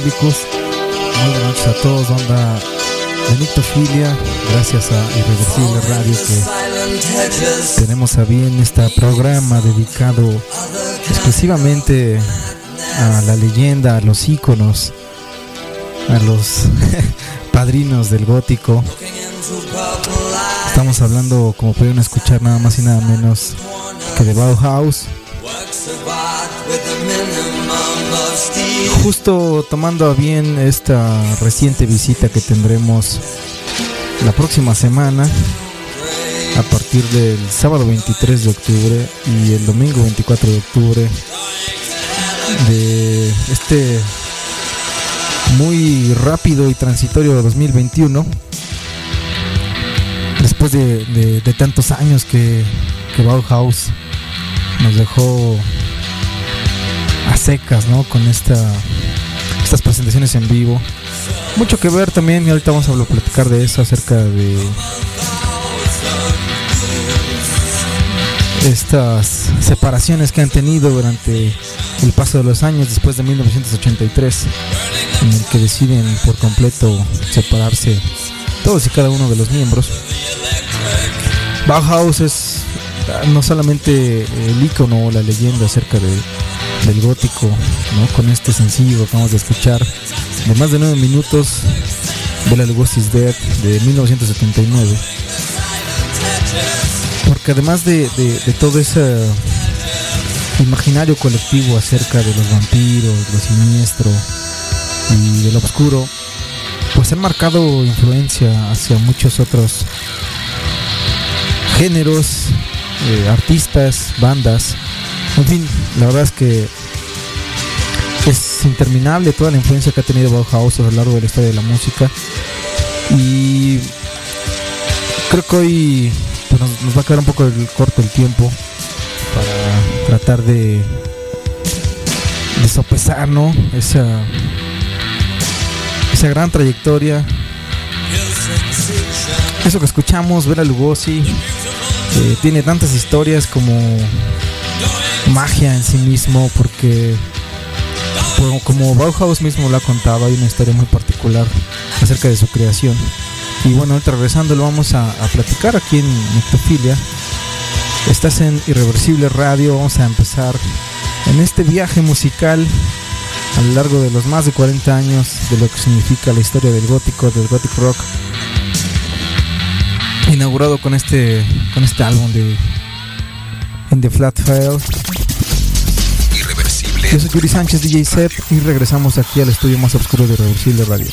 Muy buenas noches a todos, onda de Nictofilia. Gracias a Irreversible Radio que tenemos a bien este programa dedicado exclusivamente a la leyenda, a los íconos, a los padrinos del gótico. Estamos hablando, como pudieron escuchar, nada más y nada menos que de Bauhaus. Justo tomando a bien esta reciente visita que tendremos la próxima semana, a partir del sábado 23 de octubre y el domingo 24 de octubre, de este muy rápido y transitorio 2021 después de, tantos años que, que, Bauhaus nos dejó a secas, ¿no? Con esta, estas presentaciones en vivo. Mucho que ver también, y ahorita vamos a platicar de eso, acerca de estas separaciones que han tenido durante el paso de los años después de 1983, en el que deciden por completo separarse todos y cada uno de los miembros. Bauhaus es no solamente el icono o la leyenda acerca de, del gótico, ¿no? con este sencillo que acabamos de escuchar de más de 9 minutos, Bela Lugosi is Dead de 1979. Porque además de, de todo ese imaginario colectivo acerca de los vampiros, lo siniestro y de lo oscuro, pues han marcado influencia hacia muchos otros géneros, eh, artistas, bandas. En fin, la verdad es que es interminable toda la influencia que ha tenido Bauhaus a lo largo de la historia de la música. Y creo que hoy pues, nos, va a quedar un poco corto el tiempo para tratar de, de sopesar ¿no? esa, esa gran trayectoria. Eso que escuchamos, ver a Lugosi, eh, tiene tantas historias como magia en sí mismo, porque como Bauhaus mismo lo ha contado, hay una historia muy particular acerca de su creación. Y bueno, regresando lo vamos a, platicar aquí en Nectofilia. Estás en Irreversible Radio, vamos a empezar en este viaje musical a lo largo de los más de 40 años de lo que significa la historia del gótico, del gothic rock inaugurado con este con este álbum de the Flat File. Yo soy Yuri Sánchez, DJ Set, y regresamos aquí al estudio más oscuro de Irreversible Radio.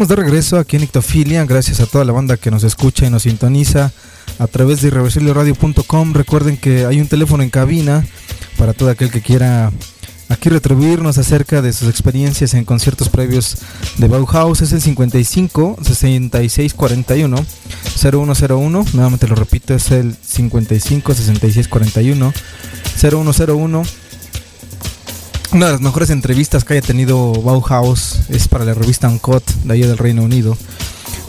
Estamos de regreso aquí en Ictofilia. Gracias a toda la banda que nos escucha y nos sintoniza a través de irreversibleradio.com. Recuerden que hay un teléfono en cabina para todo aquel que quiera aquí retribuirnos acerca de sus experiencias en conciertos previos de Bauhaus. Es el 55 66 41 0101. Nuevamente lo repito, es el 55 66 41 0101 una de las mejores entrevistas que haya tenido Bauhaus es para la revista Uncut de allá del Reino Unido.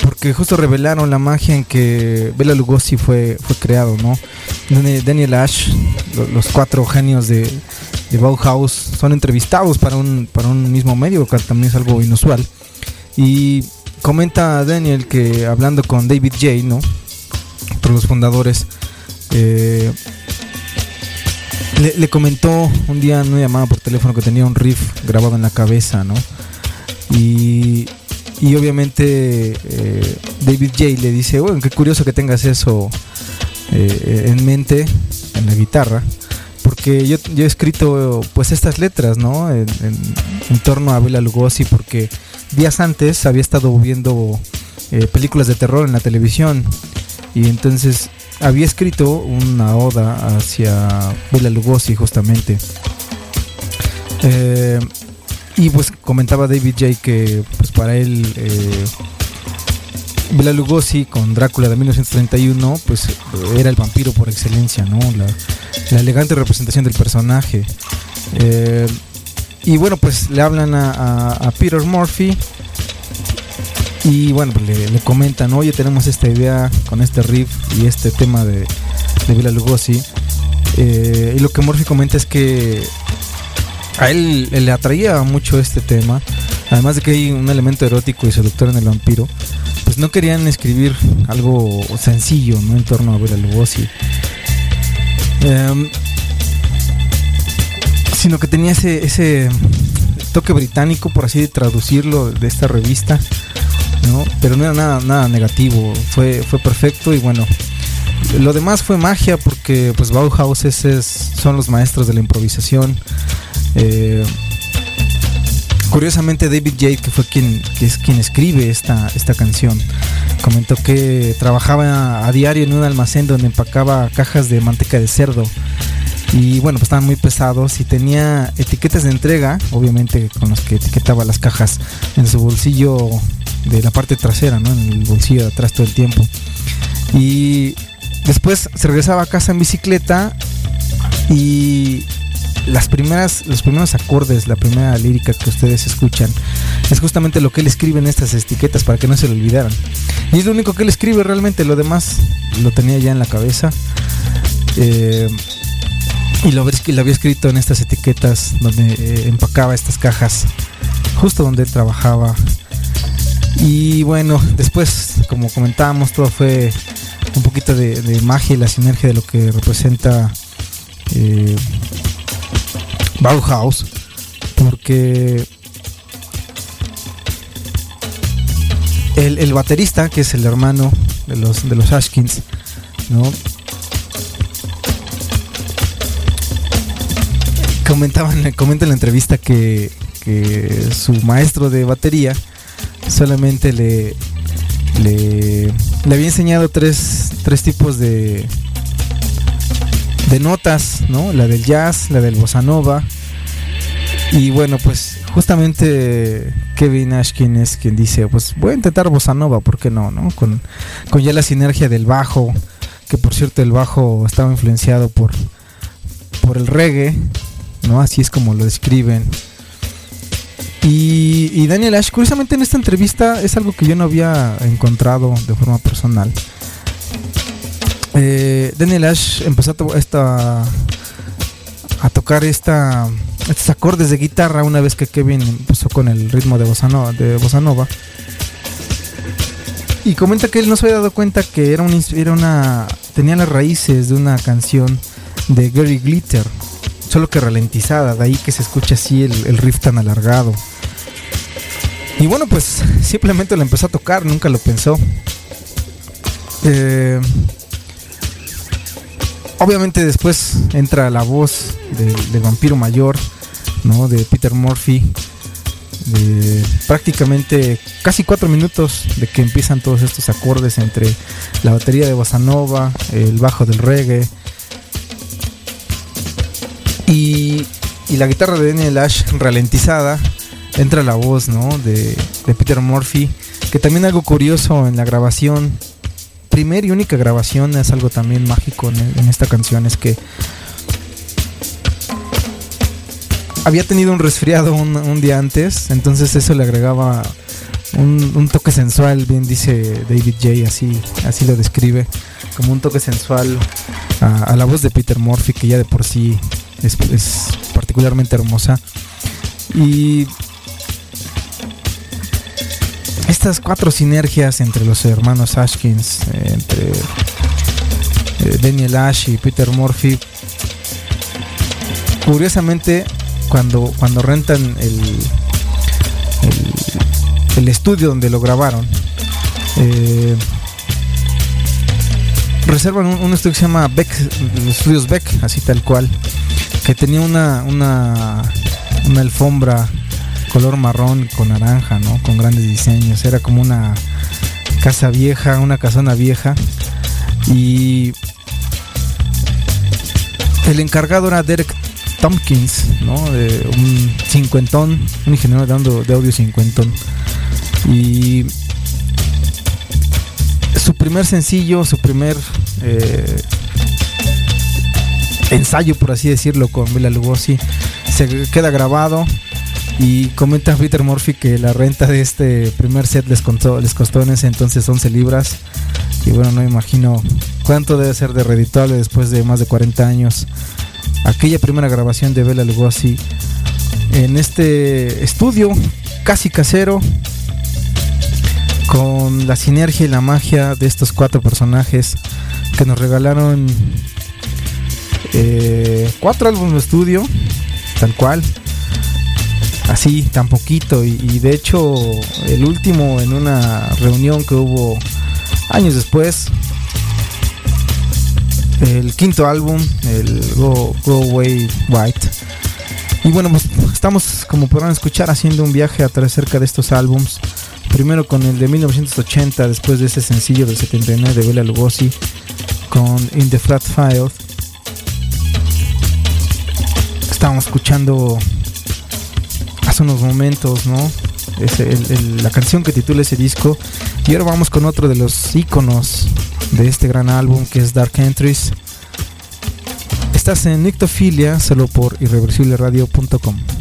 Porque justo revelaron la magia en que Bela Lugosi fue, fue creado, ¿no? Daniel Ash, los cuatro genios de, Bauhaus son entrevistados para un, para un mismo medio, que también es algo inusual. Y comenta Daniel que hablando con David J, ¿no? Otro los fundadores, eh, le, comentó un día en una llamada por teléfono que tenía un riff grabado en la cabeza, ¿no? Y, y obviamente eh, David J le dice, bueno, qué curioso que tengas eso eh, en mente, en la guitarra, porque yo, he escrito pues estas letras, ¿no? En, torno a Bela Lugosi, porque días antes había estado viendo eh, películas de terror en la televisión y entonces había escrito una oda hacia Bela Lugosi justamente. Eh, y pues comentaba David J que pues para él eh, Bela Lugosi con Drácula de 1931 pues era el vampiro por excelencia, ¿no? La, elegante representación del personaje. Eh, y bueno, pues le hablan a Peter Murphy y bueno, pues le, comentan, oye, tenemos esta idea con este riff y este tema de, de Vila Lugosi. Eh, y lo que Murphy comenta es que a él, le atraía mucho este tema. Además de que hay un elemento erótico y seductor en el vampiro, pues no querían escribir algo sencillo ¿no? en torno a Bela Lugosi. Em, sino que tenía ese, ese toque británico, por así traducirlo, de esta revista pero no era nada, nada negativo, fue, fue perfecto y bueno, lo demás fue magia porque pues Bauhaus es, son los maestros de la improvisación. Eh, curiosamente David Jade, que fue quien, que es quien escribe esta, esta canción, comentó que trabajaba a diario en un almacén donde empacaba cajas de manteca de cerdo. Y bueno, pues estaban muy pesados y tenía etiquetas de entrega, obviamente con las que etiquetaba las cajas en su bolsillo de la parte trasera, ¿no? En el bolsillo de atrás todo el tiempo. Y después se regresaba a casa en bicicleta y las primeras, los primeros acordes, la primera lírica que ustedes escuchan, es justamente lo que él escribe en estas etiquetas para que no se lo olvidaran. Y es lo único que él escribe realmente, lo demás lo tenía ya en la cabeza. Eh, y lo, había escrito en estas etiquetas donde eh, empacaba estas cajas, justo donde él trabajaba y bueno, después, como comentábamos, todo fue un poquito de, magia y la sinergia de lo que representa eh, Bauhaus, porque el, baterista, que es el hermano de los, de los Ashkins, ¿no? Comentaban, comenta en la entrevista que, que su maestro de batería solamente le, le, había enseñado tres, tres tipos de, de notas, ¿no? La del jazz, la del bossa nova. Y bueno, pues justamente Kevin Ashkin es quien dice, pues voy a intentar bossa nova, ¿por qué no? no? Con, con ya la sinergia del bajo, que por cierto el bajo estaba influenciado por, por el reggae, ¿no? Así es como lo describen y, Daniel Ash, curiosamente en esta entrevista es algo que yo no había encontrado de forma personal. Eh, Daniel Ash empezó a, esta, a tocar esta, estos acordes de guitarra una vez que Kevin empezó con el ritmo de bossa nova. De bossa nova. Y comenta que él no se había dado cuenta que era, un, era una. tenía las raíces de una canción de Gary Glitter solo que ralentizada, de ahí que se escucha así el, riff tan alargado. Y bueno, pues simplemente lo empezó a tocar, nunca lo pensó. Eh, obviamente después entra la voz del, vampiro mayor, ¿no? De Peter Murphy. prácticamente casi cuatro minutos de que empiezan todos estos acordes entre la batería de bossa nova, el bajo del reggae y, la guitarra de Daniel Ash ralentizada. Entra la voz de, Peter Murphy, que también algo curioso en la grabación, primera y única grabación, es algo también mágico en esta canción, es que había tenido un resfriado un, día antes, entonces eso le agregaba un, toque sensual, bien dice David J, así, así lo describe, como un toque sensual a, la voz de Peter Murphy, que ya de por sí es, particularmente hermosa. Y estas cuatro sinergias entre los hermanos Ashkins, entre eh, Daniel Ash y Peter Murphy, curiosamente cuando, cuando rentan el, el, estudio donde lo grabaron, eh, reservan un, estudio que se llama Beck, Estudios Beck, así tal cual, que tenía una, una, una alfombra color marrón con naranja, ¿no? Con grandes diseños. Era como una casa vieja, una casona vieja. Y el encargado era Derek Tompkins, ¿no? De un cincuentón, un ingeniero de, de audio cincuentón. Y su primer sencillo, su primer eh, ensayo, por así decirlo, con Bela Lugosi, se queda grabado. Y comenta Peter Murphy que la renta de este primer set les, les costó en ese entonces 11 libras. Y bueno, no imagino cuánto debe ser de redituable después de más de 40 años aquella primera grabación de Bela Lugosi en este estudio casi casero con la sinergia y la magia de estos cuatro personajes que nos regalaron eh, cuatro álbumes de estudio tal cual así tan poquito y, de hecho el último en una reunión que hubo años después el quinto álbum, el Go, Go Away White. Y bueno, pues estamos, como podrán escuchar, haciendo un viaje a través cerca de estos álbums. Primero con el de 1980, después de ese sencillo del 79 de Bela Lugosi, con In the Flat File. Estábamos escuchando hace unos momentos, ¿no? La canción que titula ese disco. Y ahora vamos con otro de los iconos de este gran álbum que es Dark Entries. Estás en Nictofilia solo por irreversibleradio.com.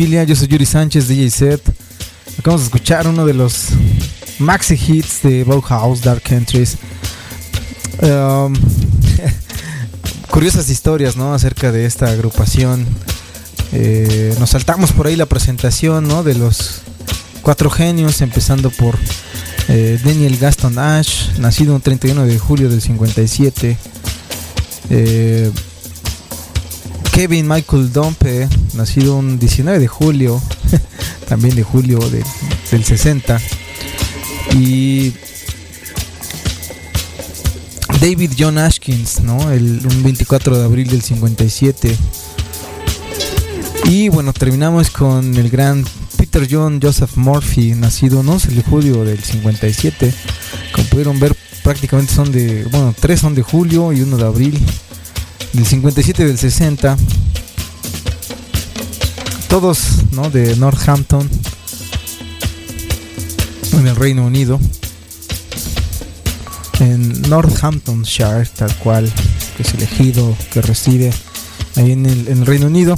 Yo soy Yuri Sánchez, DJ Set. Acabamos de escuchar uno de los maxi hits de Bauhaus, Dark Entries. Um, curiosas historias, ¿no? Acerca de esta agrupación. Eh, nos saltamos por ahí la presentación, ¿no? De los cuatro genios, empezando por eh, Daniel Gaston Ash, nacido el 31 de julio del 57. Eh, Kevin Michael Dompe, nacido un 19 de julio, también de julio del 60. Y David John Ashkins, ¿no? El, un 24 de abril del 57. Y bueno, terminamos con el gran Peter John Joseph Murphy, nacido un 11 de julio del 57. Como pudieron ver, prácticamente son de, bueno, tres son de julio y uno de abril del 57 y del 60. Todos ¿no? de Northampton, en el Reino Unido. En Northamptonshire, tal cual, que es elegido, que reside ahí en el, en el Reino Unido.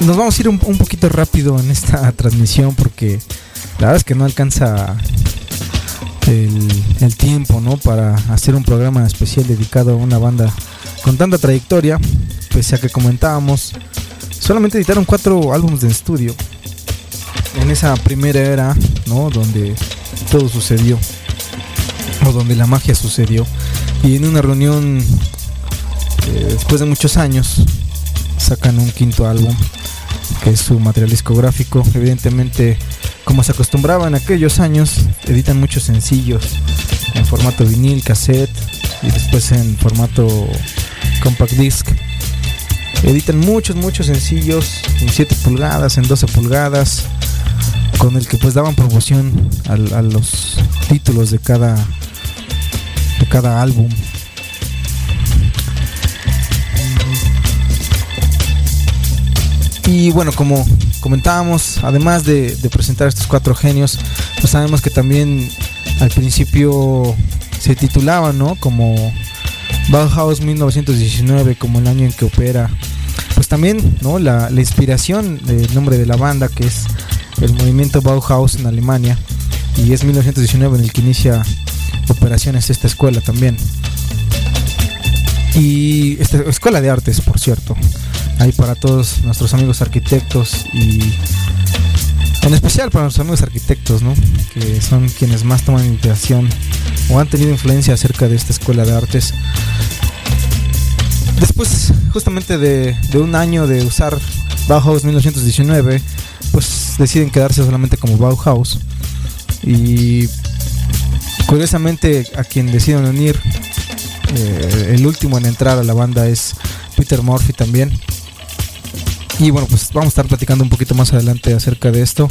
Nos vamos a ir un, un poquito rápido en esta transmisión porque la verdad es que no alcanza el, tiempo, ¿no? Para hacer un programa especial dedicado a una banda con tanta trayectoria, pese a que comentábamos, solamente editaron cuatro álbumes de estudio en esa primera era, ¿no? Donde todo sucedió, o donde la magia sucedió. Y en una reunión, eh, después de muchos años, sacan un quinto álbum, que es su material discográfico. Evidentemente, como se acostumbraba en aquellos años, editan muchos sencillos en formato vinil, cassette y después en formato compact disc. Editan muchos, muchos sencillos en 7 pulgadas, en 12 pulgadas, con el que pues daban promoción a, a los títulos de cada, de cada álbum. Y bueno, como comentábamos, además de, presentar estos cuatro genios, pues sabemos que también al principio se titulaba, ¿no? Como Bauhaus 1919, como el año en que opera. Pues también, ¿no? La, la inspiración del nombre de la banda, que es el movimiento Bauhaus en Alemania, y es 1919 en el que inicia operaciones esta escuela también. Y esta escuela de artes, por cierto ahí para todos nuestros amigos arquitectos y en especial para nuestros amigos arquitectos, ¿no? que son quienes más toman inspiración o han tenido influencia acerca de esta escuela de artes. Después, justamente de, un año de usar Bauhaus 1919, pues deciden quedarse solamente como Bauhaus. Y curiosamente a quien deciden unir, eh, el último en entrar a la banda es Peter Murphy también, Y bueno, pues vamos a estar platicando un poquito más adelante acerca de esto.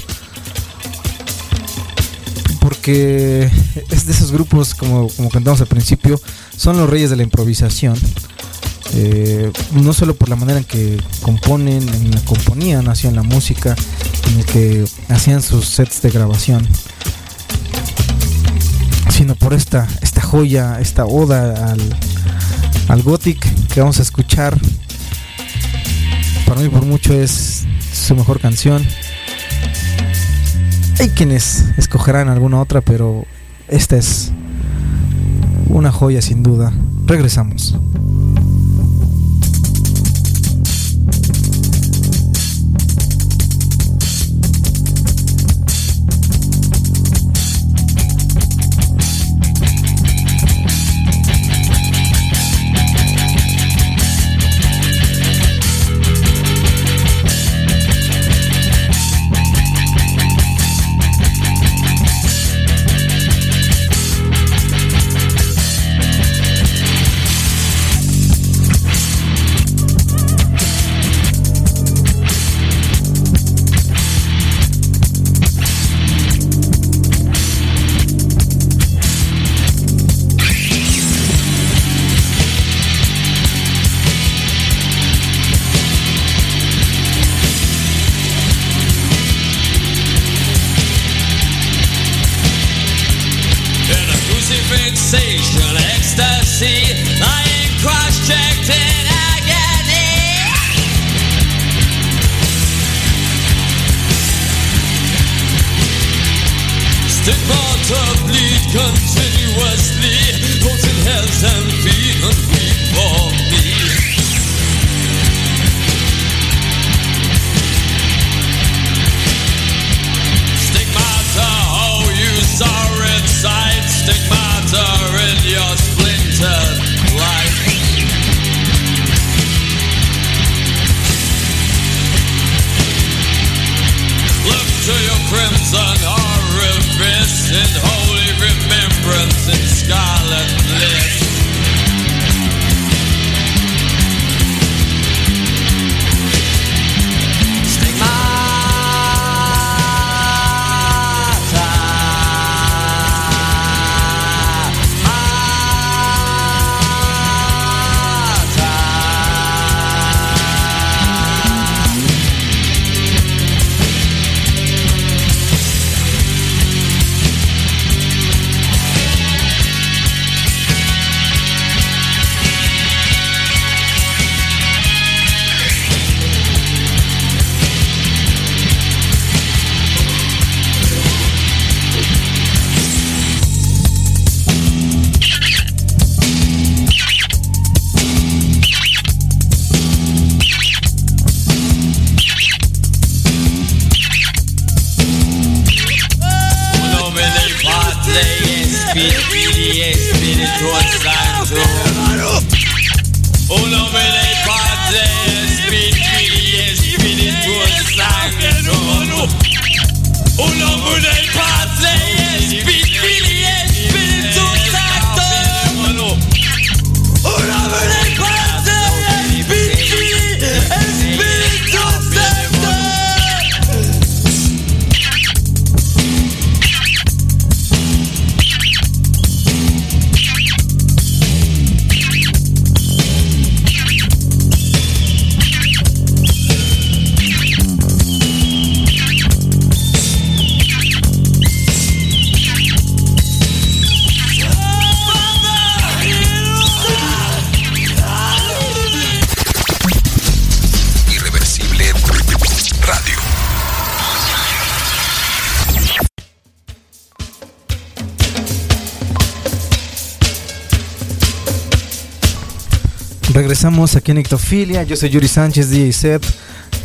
Porque es de esos grupos, como, como cantamos al principio, son los reyes de la improvisación. Eh, no solo por la manera en que componen, en la componían, hacían la música, en el que hacían sus sets de grabación, sino por esta, esta joya, esta oda al, al Gothic que vamos a escuchar. Para mí por mucho es su mejor canción. Hay quienes escogerán alguna otra, pero esta es una joya sin duda. Regresamos. Regresamos aquí en Ictofilia. Yo soy Yuri Sánchez, DJ.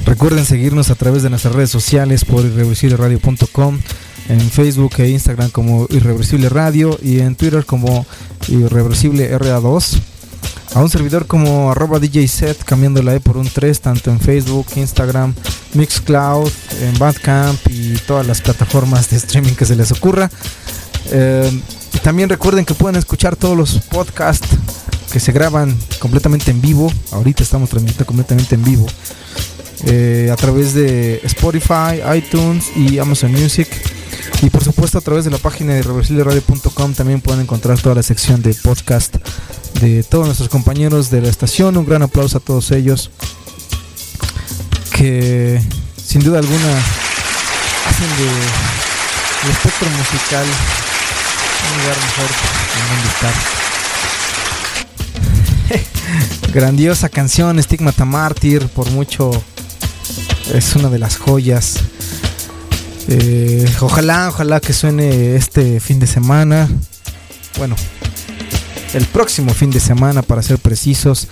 Recuerden seguirnos a través de nuestras redes sociales por irreversibleradio.com, en Facebook e Instagram como Irreversible Radio y en Twitter como Irreversible RA2. A un servidor como arroba DJ Set, cambiando la E por un 3, tanto en Facebook, Instagram, Mixcloud, en Bandcamp y todas las plataformas de streaming que se les ocurra. Eh, también recuerden que pueden escuchar todos los podcasts que se graban completamente en vivo. Ahorita estamos transmitiendo completamente en vivo eh, a través de Spotify, iTunes y Amazon Music. Y por supuesto a través de la página de reversibleradio.com también pueden encontrar toda la sección de podcast de todos nuestros compañeros de la estación. Un gran aplauso a todos ellos que sin duda alguna hacen de el espectro musical un lugar mejor en donde estar. Grandiosa canción, Stigmata Mártir, por mucho es una de las joyas. Eh, ojalá, ojalá que suene este fin de semana. Bueno, el próximo fin de semana para ser precisos.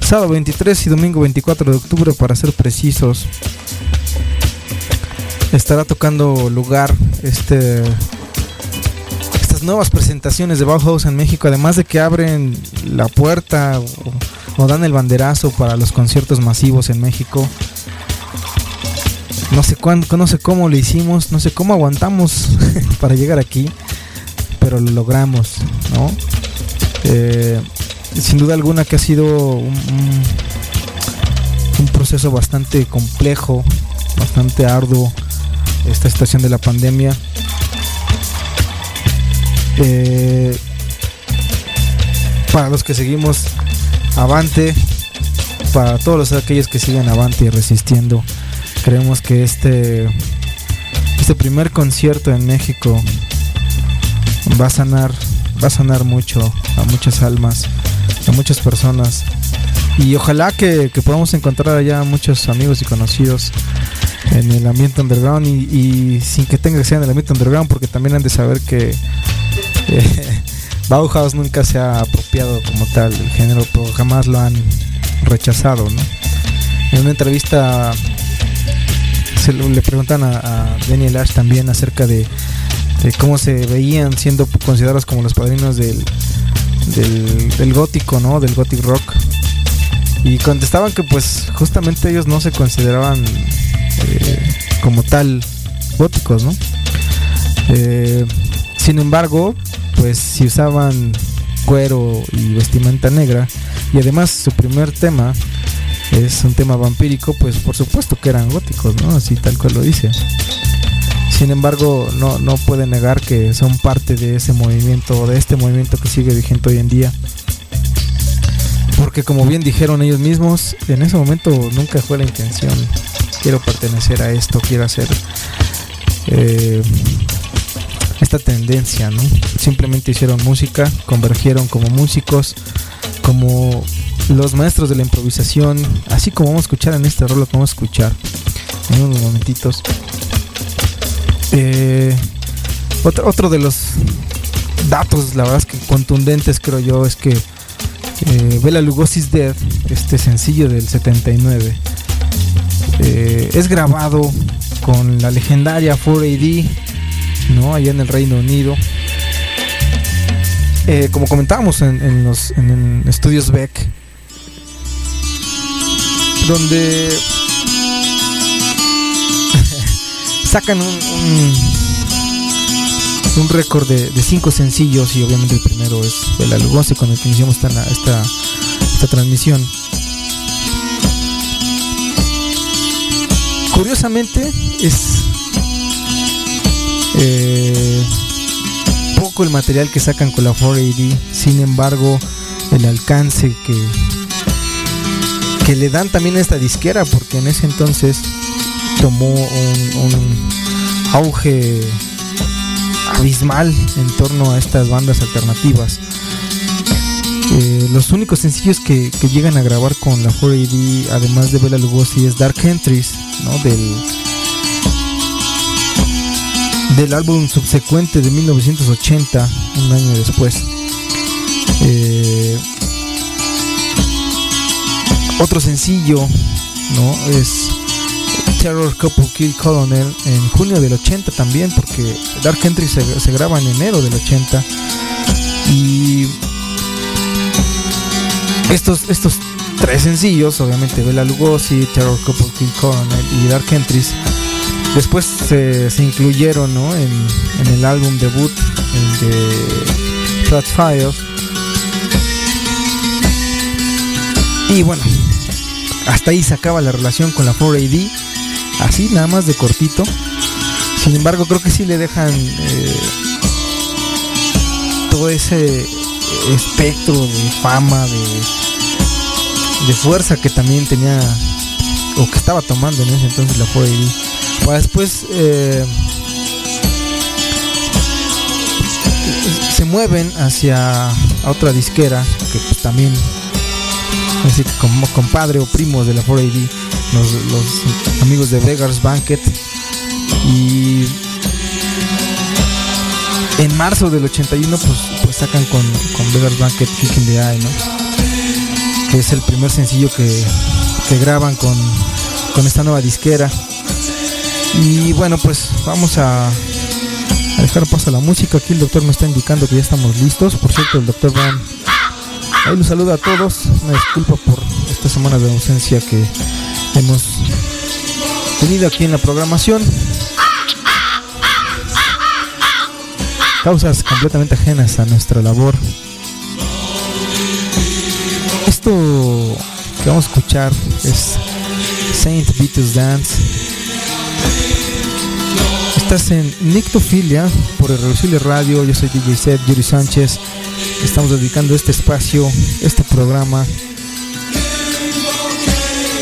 Sábado 23 y domingo 24 de octubre para ser precisos. Estará tocando lugar este estas nuevas presentaciones de Bauhaus en México, además de que abren la puerta o, dan el banderazo para los conciertos masivos en México. No sé cuándo, no sé cómo lo hicimos, no sé cómo aguantamos para llegar aquí, pero lo logramos, ¿no? Eh, sin duda alguna que ha sido un, un, proceso bastante complejo, bastante arduo esta situación de la pandemia. Eh, para los que seguimos avante, para todos los, aquellos que siguen avante y resistiendo, creemos que este este primer concierto en México va a sanar va a sanar mucho a muchas almas a muchas personas. Y ojalá que, podamos encontrar allá muchos amigos y conocidos en el ambiente underground y, y, sin que tenga que ser en el ambiente underground porque también han de saber que Bauhaus nunca se ha apropiado como tal del género pero jamás lo han rechazado ¿no? en una entrevista se le preguntan a, a Daniel Ash también acerca de, cómo se veían siendo considerados como los padrinos del, del, del, gótico, ¿no? Del gothic rock. Y contestaban que pues justamente ellos no se consideraban eh, como tal góticos, ¿no? Eh, sin embargo, pues si usaban cuero y vestimenta negra y además su primer tema es un tema vampírico, pues por supuesto que eran góticos, ¿no? Así tal cual lo dice. Sin embargo, no, no puede negar que son parte de ese movimiento, de este movimiento que sigue vigente hoy en día. Porque como bien dijeron ellos mismos, en ese momento nunca fue la intención. Quiero pertenecer a esto, quiero hacer eh, tendencia, ¿no? Simplemente hicieron música, convergieron como músicos, como los maestros de la improvisación, así como vamos a escuchar en este rol, lo vamos a escuchar en unos momentitos. Eh, otro, otro, de los datos, la verdad es que contundentes creo yo, es que eh, Bela Lugosi's Dead, este sencillo del 79, eh, es grabado con la legendaria 4AD, ¿no? Allá en el Reino Unido. Eh, como comentábamos en, en los en, estudios Beck, donde sacan un, un, récord de, de, cinco sencillos y obviamente el primero es el Lugosi con el que iniciamos esta, esta, esta transmisión. Curiosamente es eh, poco el material que sacan con la 4AD, sin embargo el alcance que que le dan también a esta disquera porque en ese entonces tomó un, auge abismal en torno a estas bandas alternativas. Eh, los únicos sencillos que, que, llegan a grabar con la 4AD, además de Bela Lugosi, es Dark Entries, ¿no? del, del álbum subsecuente de 1980, un año después. Eh, otro sencillo, ¿no? Es Terror Couple Kill Colonel en junio del 80 también, porque Dark Entry se, graba en enero del 80. Y estos, estos tres sencillos, obviamente Bela Lugosi, Terror Couple Kill Colonel y Dark Entries, después se, incluyeron ¿no? en, el álbum debut de Flat. Y bueno, hasta ahí se acaba la relación con la 4AD, así nada más de cortito. Sin embargo, creo que sí le dejan eh, todo ese espectro de fama, de, de fuerza que también tenía o que estaba tomando en ese entonces la 4AD. Para después eh, se mueven hacia otra disquera que pues, también así como compadre o primo de la 4AD los, amigos de Vegas Banquet y en marzo del 81 pues, pues sacan con, con Vegas Banquet Kicking the Eye ¿no? que es el primer sencillo que, que graban con, con esta nueva disquera y bueno pues vamos a dejar paso a la música. Aquí el doctor me está indicando que ya estamos listos. Por cierto, el doctor Van ahí los saluda a todos. Me disculpa por esta semana de ausencia que hemos tenido aquí en la programación. Causas completamente ajenas a nuestra labor. Esto que vamos a escuchar es Saint Vitus Dance Estás en Nictofilia por el Reducible Radio. Yo soy DJ Seth, Yuri Sánchez. Estamos dedicando este espacio, este programa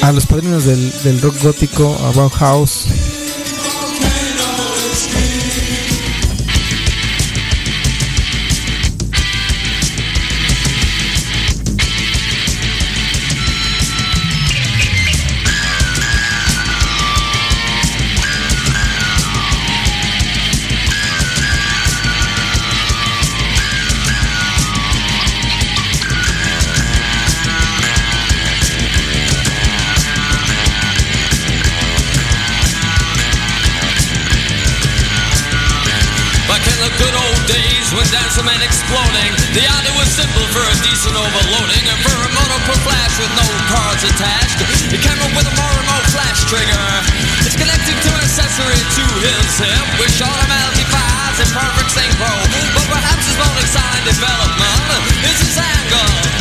a los padrinos del, del rock gótico, a Bauhaus, flash with no cards attached. It came up with a more remote flash trigger. It's connected to an accessory to his hip, which automatically fires in perfect synchro. But perhaps his bonus sign development is his angle.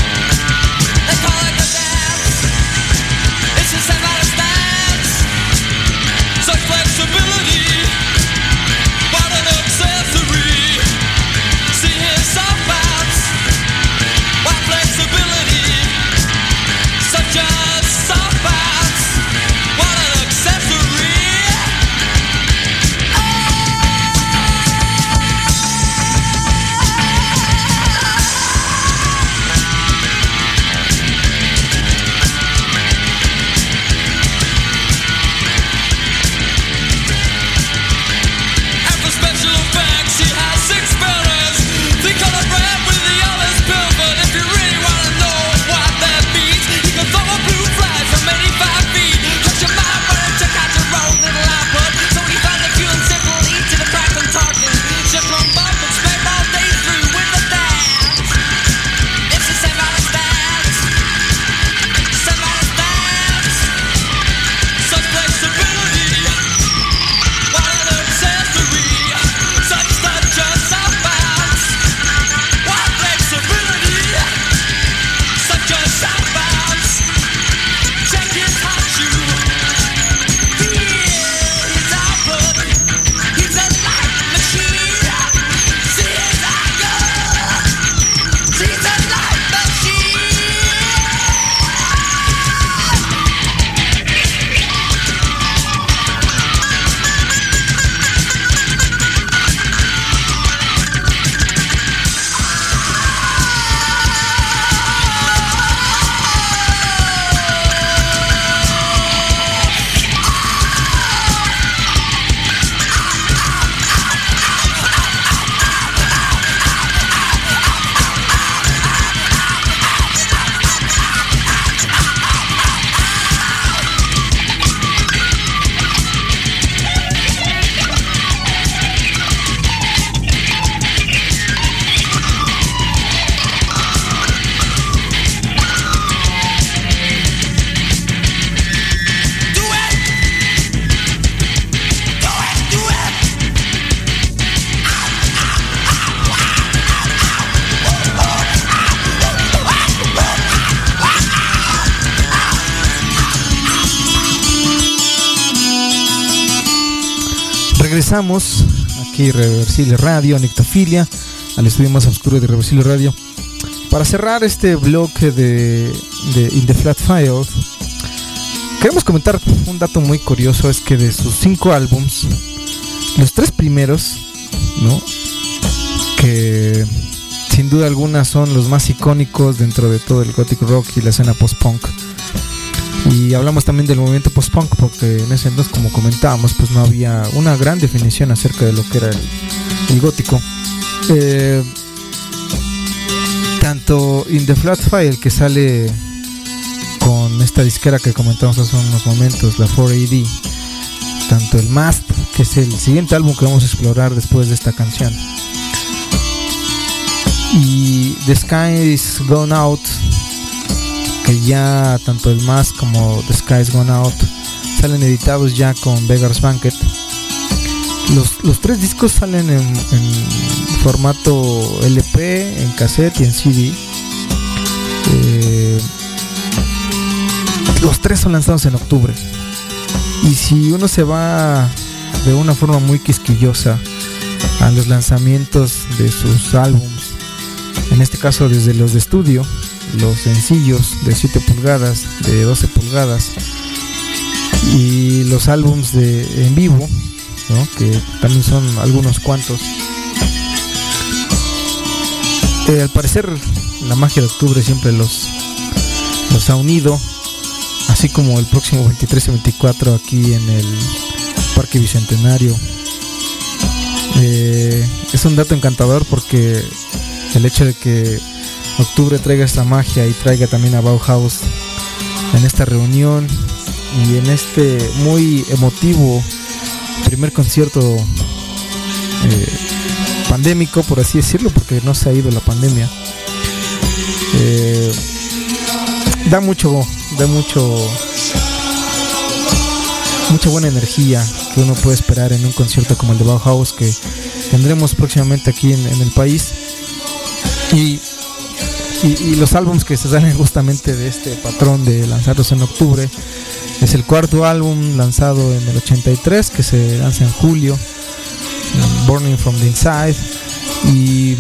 Aquí Reversible Radio, Nictofilia, al estudio más oscuro de Reversible Radio. Para cerrar este bloque de, de In the Flat File, queremos comentar un dato muy curioso, es que de sus cinco álbums, los tres primeros, ¿no? Que sin duda alguna son los más icónicos dentro de todo el gothic rock y la escena post-punk y hablamos también del movimiento post-punk porque en ese entonces, como comentábamos, pues no había una gran definición acerca de lo que era el, gótico. Eh, tanto In the Flat File que sale con esta disquera que comentamos hace unos momentos, la 4AD, tanto el Mast, que es el siguiente álbum que vamos a explorar después de esta canción, y The Sky is Gone Out, que ya tanto el Mask como The Sky's Gone Out salen editados ya con Beggar's Banquet. Los, tres discos salen en, formato LP, en cassette y en CD. Eh, los tres son lanzados en octubre. Y si uno se va de una forma muy quisquillosa a los lanzamientos de sus álbums, en este caso desde los de estudio, los sencillos de 7 pulgadas, de 12 pulgadas y los álbums de en vivo, que también son algunos cuantos. Eh, al parecer la magia de octubre siempre los, los ha unido, así como el próximo 23 y 24 aquí en el Parque Bicentenario. Eh, es un dato encantador porque el hecho de que octubre traiga esta magia y traiga también a Bauhaus en esta reunión y en este muy emotivo primer concierto eh, pandémico, por así decirlo, porque no se ha ido la pandemia. Eh, da mucho, da mucho, mucha buena energía que uno puede esperar en un concierto como el de Bauhaus que tendremos próximamente aquí en, en el país. Y y, los álbums que se salen justamente de este patrón de lanzarlos en octubre. Es el cuarto álbum lanzado en el 83 que se lanza en julio, Burning from the Inside. Y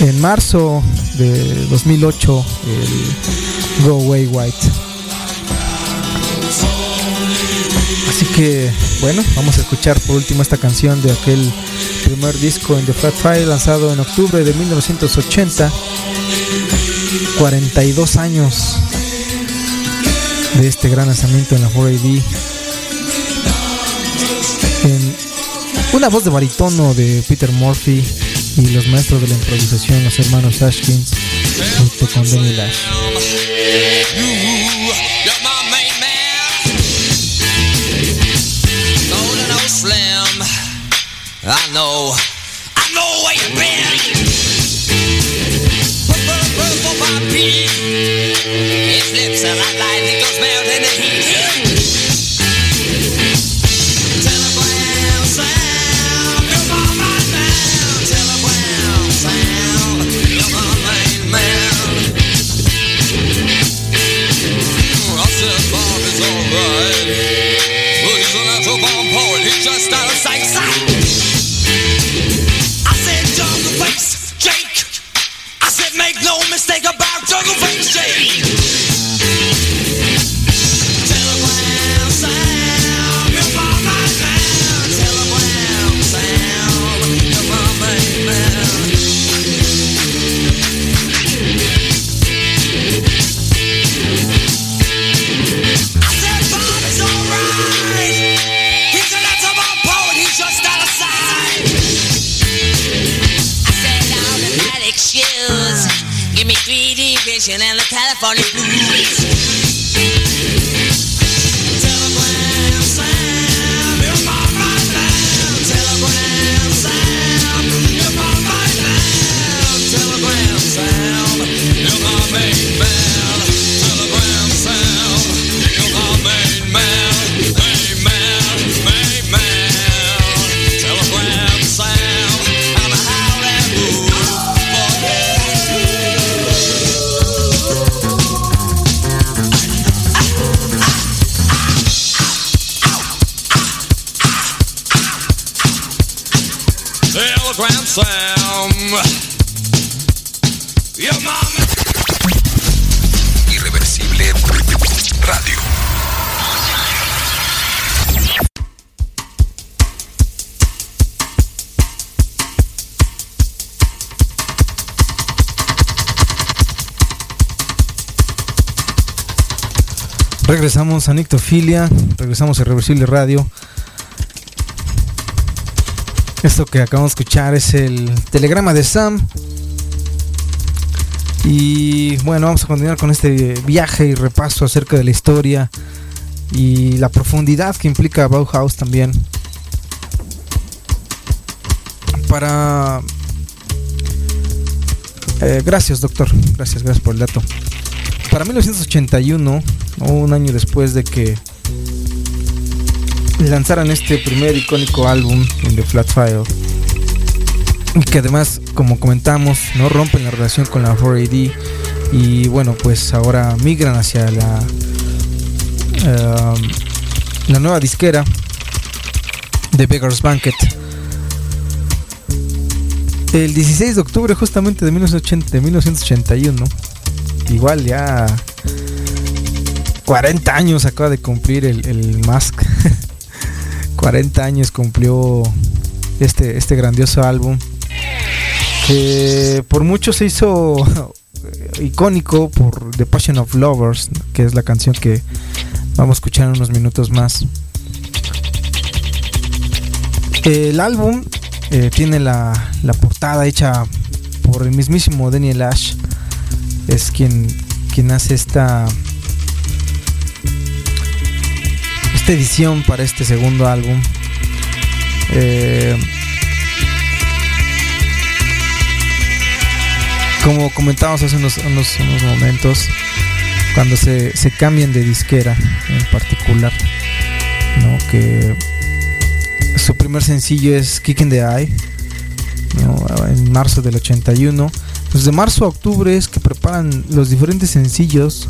en marzo de 2008 el Go Away White. Así que bueno, vamos a escuchar por último esta canción de aquel primer disco en The Fat Fire lanzado en octubre de 1980 42 años de este gran lanzamiento en la 4AD. En una voz de baritono de Peter Murphy y los maestros de la improvisación, los hermanos Ashkins, junto con Danny Lash. I know, I know where you've been. Purple, purple, my pee. It lips and I make no mistake about Jungle Face, Jake. 3D and the California blues. Irreversible Radio. Regresamos a Nictofilia, regresamos a Irreversible Radio. Esto que acabamos de escuchar es el telegrama de Sam. Y bueno, vamos a continuar con este viaje y repaso acerca de la historia y la profundidad que implica Bauhaus también. Para... Eh, gracias, doctor. Gracias, gracias por el dato. Para 1981, un año después de que lanzaran este primer icónico álbum en The Flat File, que además, como comentamos, no rompen la relación con la 4AD y bueno, pues ahora migran hacia la um, la nueva disquera de Beggar's Banquet. El 16 de octubre justamente de, 1980, de 1981, igual ya 40 años acaba de cumplir el, el Mask. 40 años cumplió este, este grandioso álbum. Que por mucho se hizo icónico por The Passion of Lovers, que es la canción que vamos a escuchar en unos minutos más. El álbum eh, tiene la, la, portada hecha por el mismísimo Daniel Ash. Es quien, quien hace esta, edición para este segundo álbum. Eh, como comentábamos hace unos, unos, momentos, cuando se, se, cambian de disquera en particular, ¿no? que su primer sencillo es Kick in the Eye, en marzo del 81. Pues de marzo a octubre es que preparan los diferentes sencillos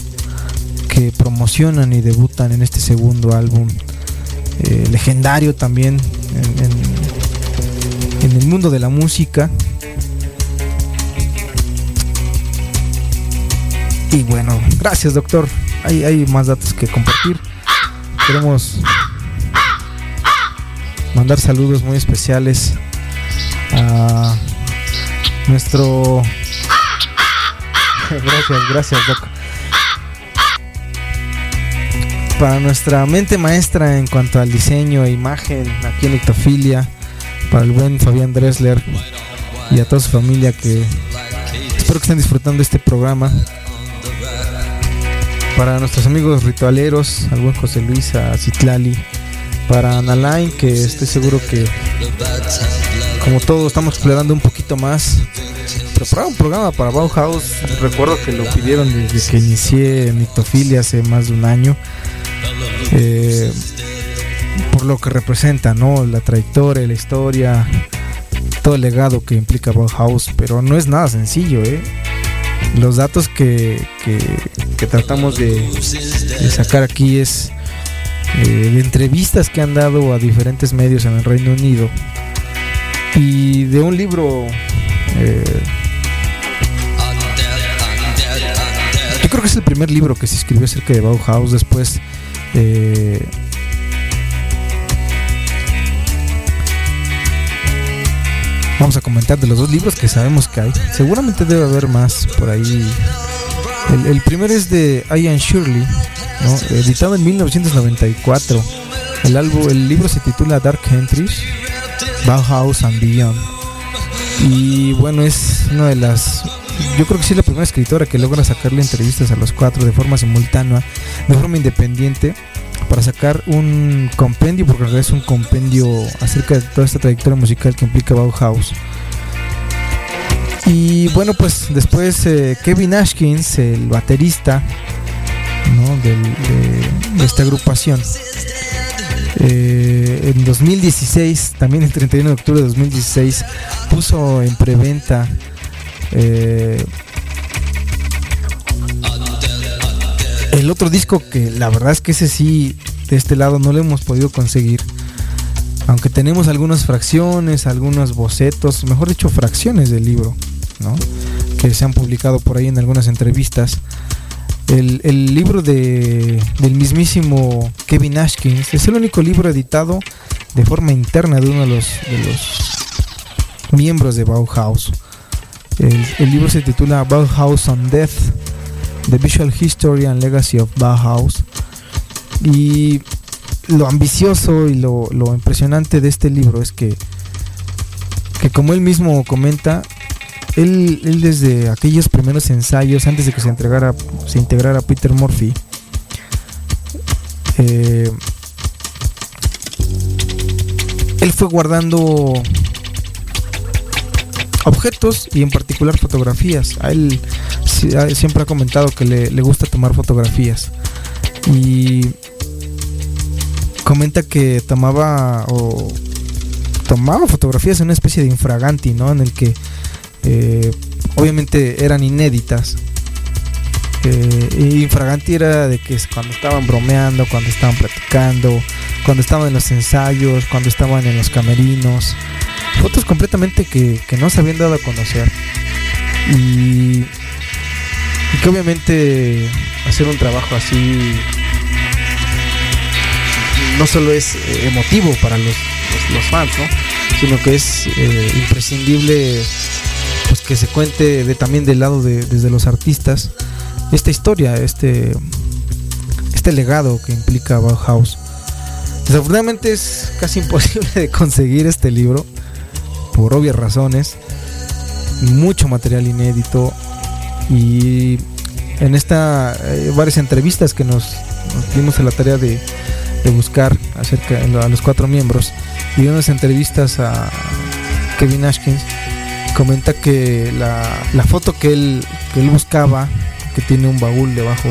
que promocionan y debutan en este segundo álbum eh, legendario también en, el mundo de la música. Y bueno, gracias doctor. Hay, hay más datos que compartir. Queremos mandar saludos muy especiales a nuestro... gracias, gracias doc para nuestra mente maestra en cuanto al diseño e imagen aquí en Ectofilia, para el buen Fabián Dressler y a toda su familia que espero que estén disfrutando este programa. Para nuestros amigos ritualeros, al buen José Luis, a Citlali, para Analine, que estoy seguro que como todos estamos explorando un poquito más. Preparar un programa para Bauhaus, recuerdo que lo pidieron desde que inicié en Ictofilia hace más de un año. Eh, por lo que representa, ¿no? La trayectoria, la historia, todo el legado que implica Bauhaus, pero no es nada sencillo, ¿eh? Los datos que, que, tratamos de, de, sacar aquí es eh, de entrevistas que han dado a diferentes medios en el Reino Unido y de un libro eh, yo creo que es el primer libro que se escribió acerca de Bauhaus después eh, vamos a comentar de los dos libros que sabemos que hay. Seguramente debe haber más por ahí. El, primero es de Ian Shirley, editado en 1994. El, álbum, el libro se titula Dark Entries, Bauhaus and Beyond. Y bueno, es una de las yo creo que sí es la primera escritora que logra sacarle entrevistas a los cuatro de forma simultánea, de forma independiente, para sacar un compendio, porque en realidad es un compendio acerca de toda esta trayectoria musical que implica Bauhaus. Y bueno, pues después eh, Kevin Ashkins, el baterista ¿no? De, esta agrupación, eh, en 2016, también el 31 de octubre de 2016, puso en preventa eh, el otro disco que la verdad es que ese sí, de este lado no lo hemos podido conseguir. aunque tenemos algunas fracciones, algunos bocetos, mejor dicho, fracciones del libro, ¿no? que se han publicado por ahí en algunas entrevistas. El, libro de, del mismísimo Kevin Ashkins es el único libro editado de forma interna de uno de los miembros de Bauhaus. El, libro se titula Bauhaus on Death, The Visual History and Legacy of Bauhaus. Y lo ambicioso y lo, lo impresionante de este libro es que, que como él mismo comenta, él, él, desde aquellos primeros ensayos, antes de que se entregara, se integrara Peter Murphy, eh, él fue guardando objetos y en particular fotografías. A él siempre ha comentado que le, le gusta tomar fotografías. Y comenta que tomaba o tomaba fotografías en una especie de infraganti, ¿no? En el que eh, obviamente eran inéditas. Eh, infraganti era de que cuando estaban bromeando, cuando estaban platicando, cuando estaban en los ensayos, cuando estaban en los camerinos. Fotos completamente que, que no se habían dado a conocer. Y, que obviamente hacer un trabajo así no solo es eh, emotivo para los, los, fans, ¿no? sino que es eh, imprescindible pues que se cuente también del lado de desde los artistas esta historia, este este legado que implica Bauhaus. Desafortunadamente es casi imposible de conseguir este libro por obvias razones. Mucho material inédito y en esta eh, varias entrevistas que nos, nos dimos a la tarea de, buscar acerca a los cuatro miembros y unas entrevistas a Kevin Ashkins comenta que la, foto que él, que él buscaba que tiene un baúl debajo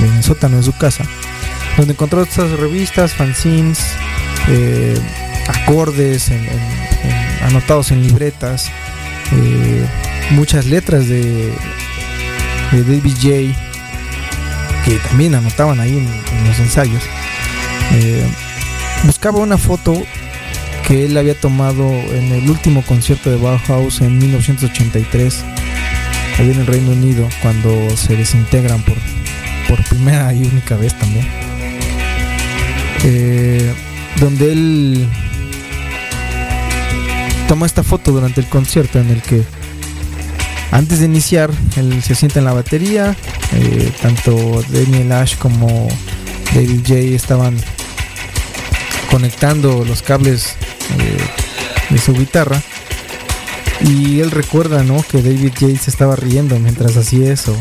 del de sótano de su casa donde encontró estas revistas, fanzines, eh, acordes en, en, en, anotados en libretas, eh, muchas letras de, de David J que también anotaban ahí en, los ensayos. Eh, buscaba una foto que él había tomado en el último concierto de Bauhaus en 1983, allá en el Reino Unido, cuando se desintegran por, por primera y única vez también. Eh, donde él toma esta foto durante el concierto en el que antes de iniciar él se sienta en la batería, eh, tanto Daniel Ash como David J estaban conectando los cables eh, de su guitarra y él recuerda ¿no? que David J se estaba riendo mientras hacía eso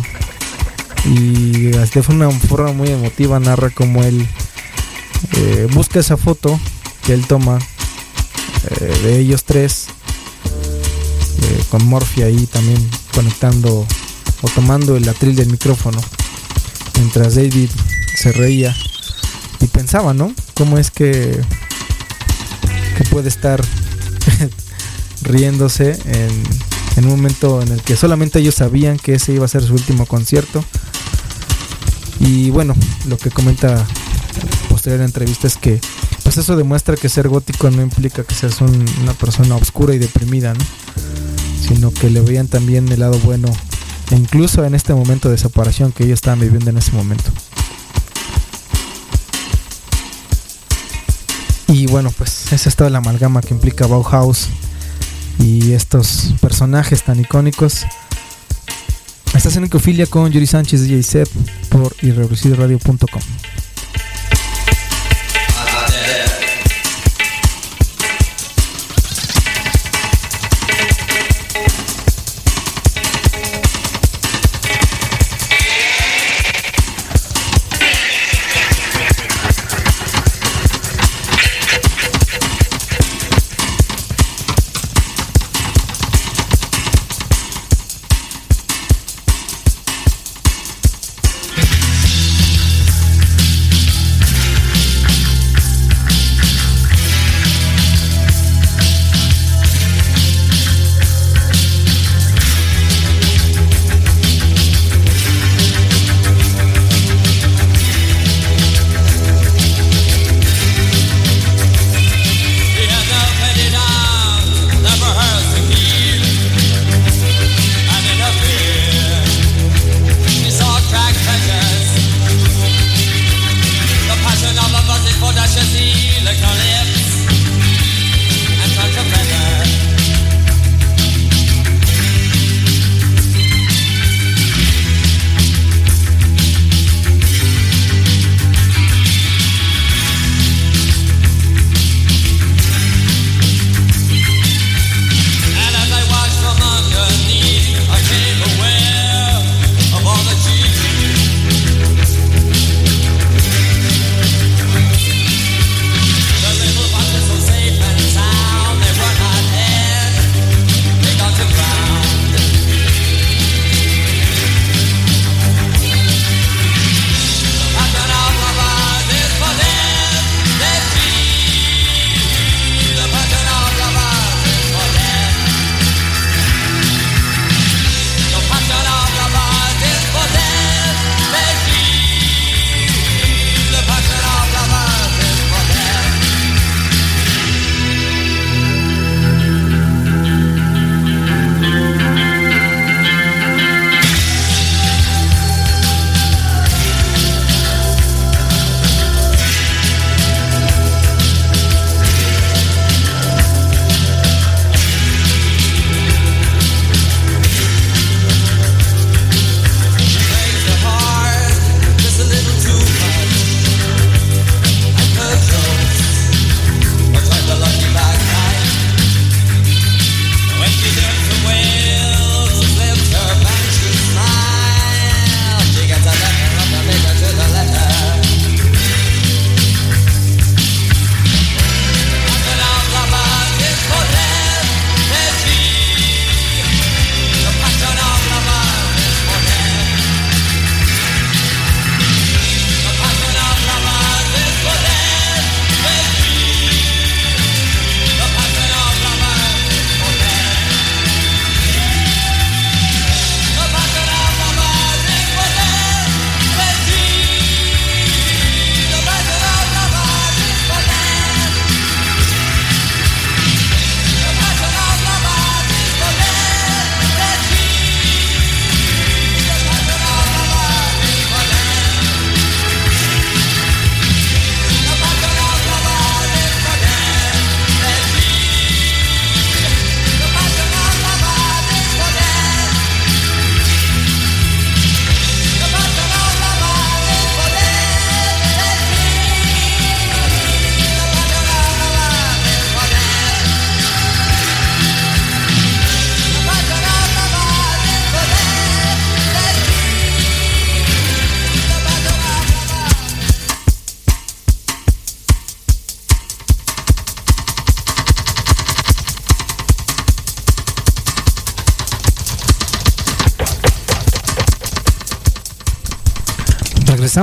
y de una forma muy emotiva narra como él eh, busca esa foto que él toma eh, de ellos tres eh, con Morphy ahí también conectando o tomando el atril del micrófono mientras David se reía y pensaba, ¿no? ¿Cómo es que, que puede estar riéndose en, en, un momento en el que solamente ellos sabían que ese iba a ser su último concierto? Y bueno, lo que comenta posterior entrevista es que pues eso demuestra que ser gótico no implica que seas un, una persona oscura y deprimida, ¿no? Sino que le veían también el lado bueno, incluso en este momento de separación que ellos estaban viviendo en ese momento. Y bueno, pues esa es toda la amalgama que implica Bauhaus y estos personajes tan icónicos. Estás en Ecofilia con Yuri Sánchez DJ Sep por irreversibleradio.com.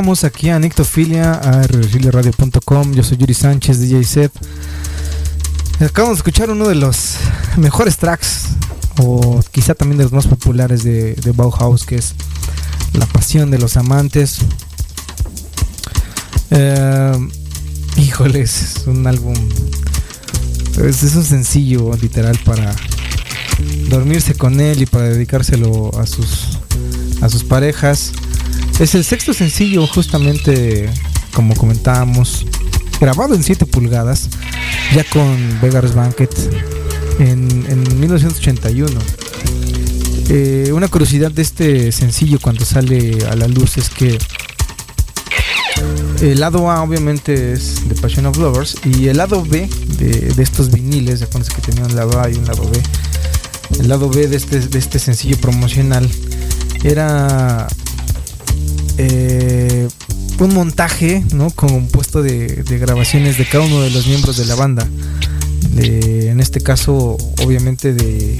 aquí a Nictofilia, a radiocom Yo soy Yuri Sánchez, DJ. Acabamos de escuchar uno de los mejores tracks, o quizá también de los más populares de, Bauhaus, que es La Pasión de los Amantes. Eh, híjoles, es un álbum. Es, es un sencillo, literal, para dormirse con él y para dedicárselo a sus, a sus parejas. Es el sexto sencillo, justamente como comentábamos, grabado en 7 pulgadas, ya con Vegas Banquet en, 1981. Eh, una curiosidad de este sencillo cuando sale a la luz es que el lado A obviamente es The Passion of Lovers y el lado B de, estos viniles, de que tenían un lado A y un lado B, el lado B de este, de este sencillo promocional era eh, un montaje, ¿no? Compuesto de, de, grabaciones de cada uno de los miembros de la banda. en este caso, obviamente, de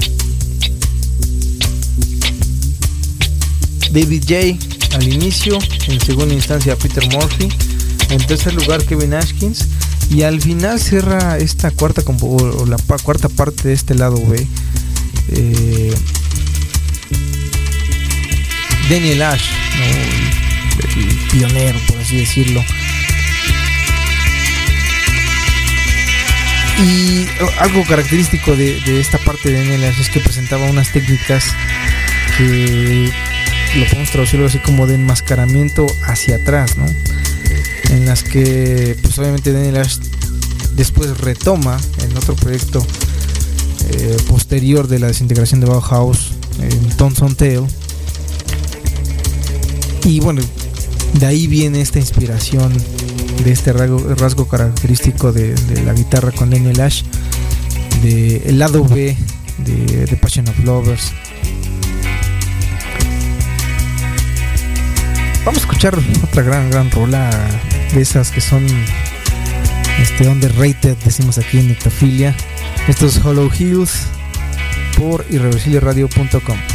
David J. al inicio, en segunda instancia Peter Murphy, en tercer lugar Kevin Ashkins y al final cierra esta cuarta o la cuarta parte de este lado B. Eh, Daniel Ash, pionero, por así decirlo. Y algo característico de, esta parte de Daniel Ash es que presentaba unas técnicas que lo podemos traducirlo así como de enmascaramiento hacia atrás, ¿no? En las que, pues obviamente Daniel Ash después retoma en otro proyecto eh, posterior de la desintegración de Bauhaus, en Thompson Tale. Y bueno, de ahí viene esta inspiración de este rasgo, característico de, la guitarra con Daniel Ash, del lado B de Passion of Lovers. Vamos a escuchar otra gran, gran rola de esas que son este underrated, decimos aquí en Nictofilia. Estos Hollow Hills por irreversibleradio.com.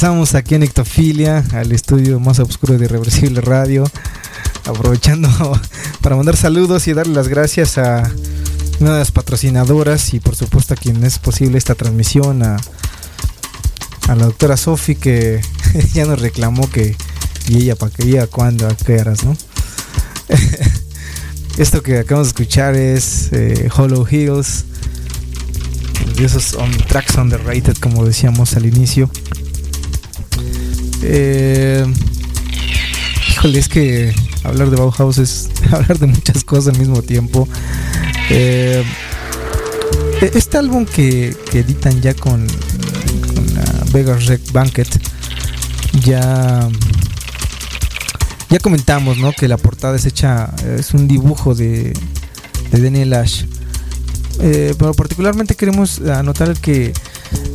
Regresamos aquí en Ectofilia, al estudio más oscuro de Irreversible Radio, aprovechando para mandar saludos y darle las gracias a una de las patrocinadoras y por supuesto a quien es posible esta transmisión, a, la doctora Sofi que ya nos reclamó que y ella para que ella cuando a qué horas, ¿no? Esto que acabamos de escuchar es eh, Hollow Hills, de esos on, tracks underrated como decíamos al inicio. Eh, híjole, es que hablar de Bauhaus es hablar de muchas cosas al mismo tiempo. Eh, este álbum que, que editan ya con, Vegas Rec Banquet, ya, ya comentamos ¿no? que la portada es hecha, es un dibujo de, de Daniel Ash. Eh, pero particularmente queremos anotar que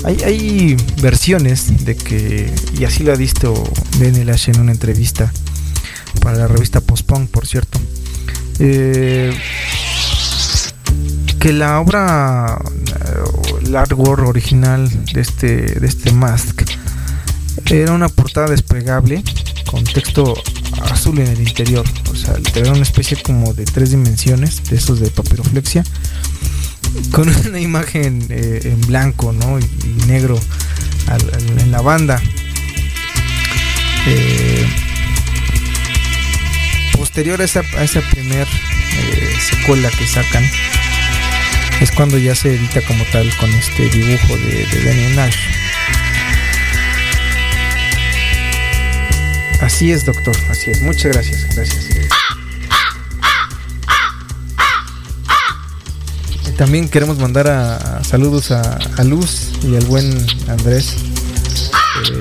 hay, hay, versiones de que, y así lo ha visto Daniel Ash en una entrevista para la revista Post-Punk, por cierto, eh, que la obra, el artwork original de este, de este Mask era una portada desplegable con texto azul en el interior, o sea, era una especie como de tres dimensiones, de esos de papiroflexia con una imagen eh, en blanco ¿no? y, negro en la banda. Eh, posterior a esa, a primer eh, secuela que sacan, es cuando ya se edita como tal con este dibujo de, de Daniel Nash. Así es, doctor, así es. Muchas gracias, gracias. También queremos mandar a, a saludos a, a, Luz y al buen Andrés. Eh,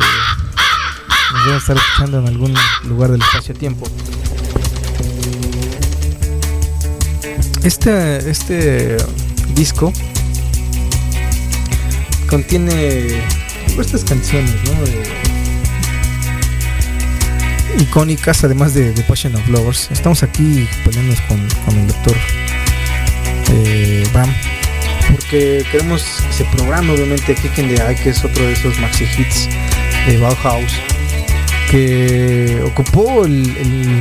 nos deben estar escuchando en algún lugar del espacio-tiempo. Este, este disco contiene estas canciones, ¿no? Icónicas, además de, de Passion of Lovers. Estamos aquí peleándonos con, con el doctor porque queremos que se programa obviamente Kick in the Eye que es otro de esos maxi hits de Bauhaus que ocupó el, el,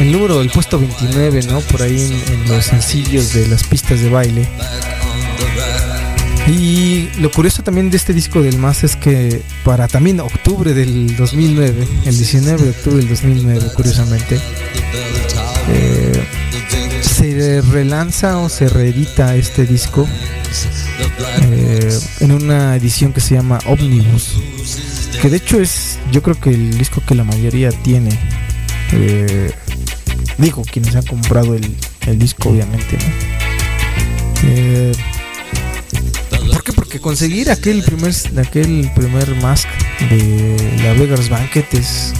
el número del puesto 29 no por ahí en, los sencillos de las pistas de baile y lo curioso también de este disco del más es que para también octubre del 2009 el 19 de octubre del 2009 curiosamente eh, se relanza o se reedita este disco eh, en una edición que se llama Omnibus que de hecho es yo creo que el disco que la mayoría tiene eh, digo quienes han comprado el, el disco obviamente ¿no? Porque conseguir aquel primer aquel primer mask de la Vegas Banquet es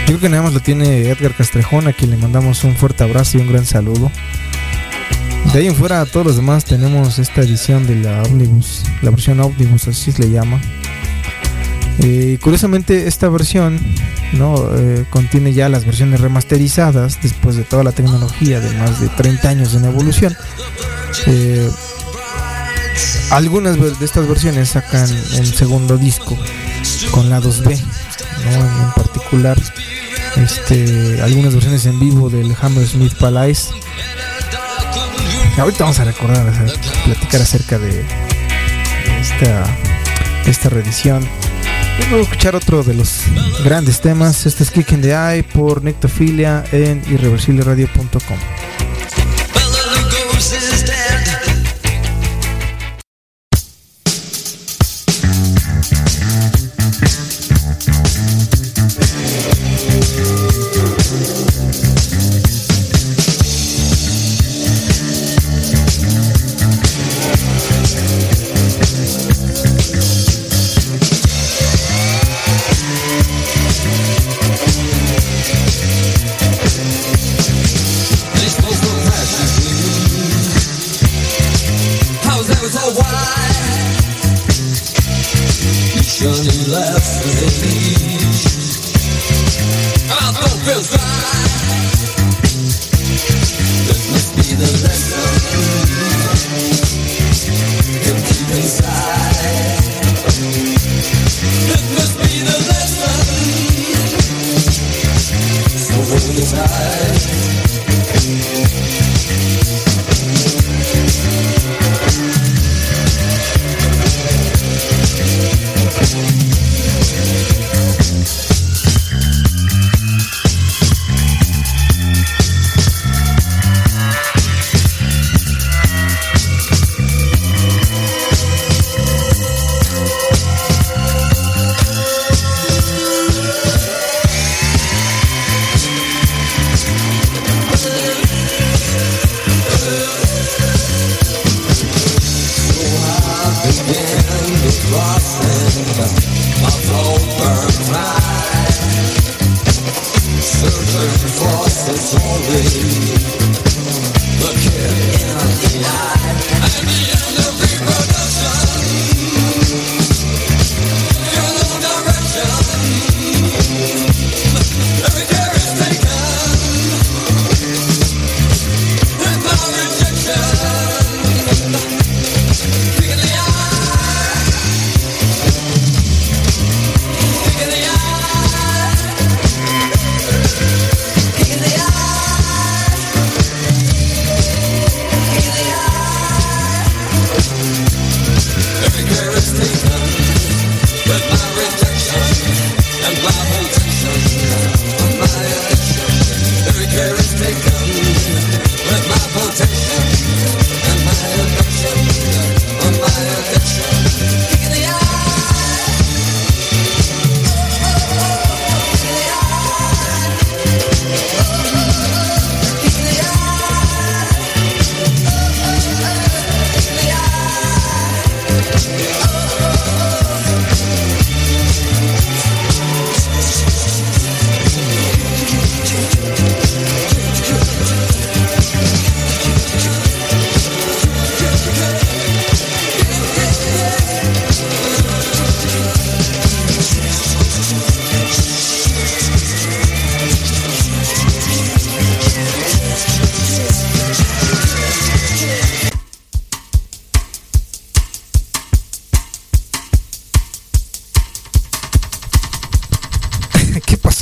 yo creo que nada más lo tiene Edgar Castrejón, a quien le mandamos un fuerte abrazo y un gran saludo. De ahí en fuera, a todos los demás tenemos esta edición de la Omnibus, la versión Omnibus, así se le llama. Eh, curiosamente, esta versión ¿no? Eh, contiene ya las versiones remasterizadas después de toda la tecnología de más de 30 años en evolución. Eh, algunas de estas versiones sacan un segundo disco con la 2B, ¿no? en particular este, algunas versiones en vivo del Hammersmith Palace. Ahorita vamos a recordar, a platicar acerca de esta, esta reedición. Vamos a escuchar otro de los grandes temas. Este es Kick in the Eye por Nectofilia en irreversibleradio.com.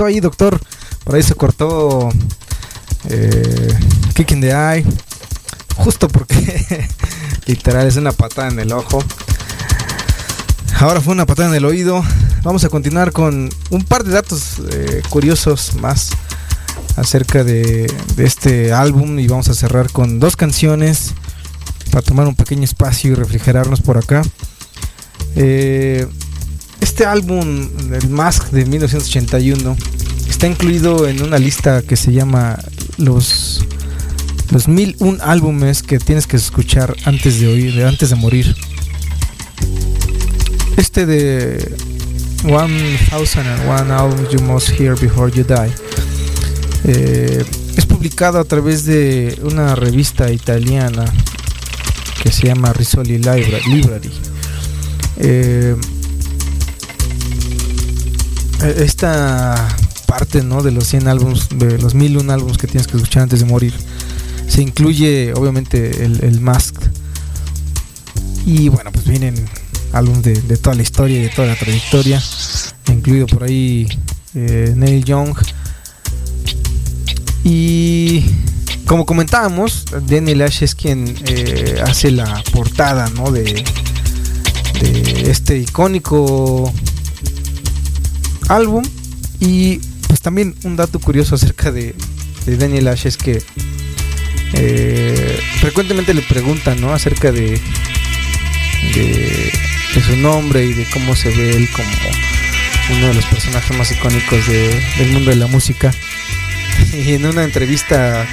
ahí, doctor? Por ahí se cortó eh, Kick in the Eye. Justo porque literal es una patada en el ojo. Ahora fue una patada en el oído. Vamos a continuar con un par de datos eh, curiosos más acerca de, de este álbum y vamos a cerrar con dos canciones para tomar un pequeño espacio y refrigerarnos por acá. Eh, este álbum, el Mask de 1981, está incluido en una lista que se llama los los 1001 álbumes que tienes que escuchar antes de oír, antes de morir. Este de 1001 Albums You Must Hear Before You Die eh, es publicado a través de una revista italiana que se llama Risoli Library. Eh, esta parte ¿no? de los 100 álbumes, de los 1001 álbumes que tienes que escuchar antes de morir, se incluye obviamente el, el Mask. Y bueno, pues vienen álbumes de, de, toda la historia y de toda la trayectoria, incluido por ahí eh, Neil Young. Y como comentábamos, Daniel Ash es quien eh, hace la portada ¿no? de, de este icónico álbum. Y pues también un dato curioso acerca de, de Daniel Ash es que eh, frecuentemente le preguntan ¿no? acerca de, de, su nombre y de cómo se ve él como uno de los personajes más icónicos de, del mundo de la música. Y en una entrevista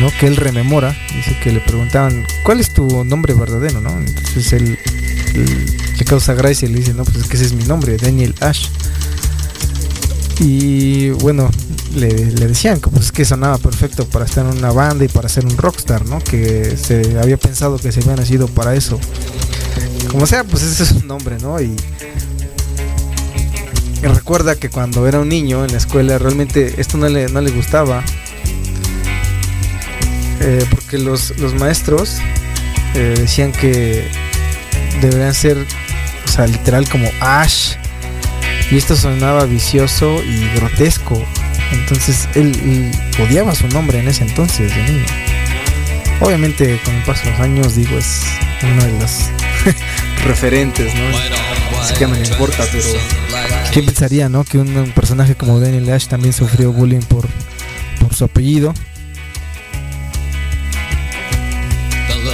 ¿no? que él rememora, dice que le preguntaban, ¿cuál es tu nombre verdadero? ¿no? Entonces él le causa gracia y le dice, no, pues es que ese es mi nombre, Daniel Ash. Y bueno, le, le, decían que pues que sonaba perfecto para estar en una banda y para ser un rockstar, ¿no? Que se había pensado que se había nacido para eso. Como sea, pues ese es su nombre, ¿no? Y, recuerda que cuando era un niño en la escuela realmente esto no le, no le gustaba. Eh, porque los, los maestros eh, decían que deberían ser, sea, literal como Ash. Y esto sonaba vicioso y grotesco. Entonces él, odiaba su nombre en ese entonces de niño. Obviamente con el paso de los años digo es uno de los referentes, ¿no? Así que me importa, pero ¿quién pensaría, no? Que un, un, personaje como Daniel Ash también sufrió bullying por, por su apellido.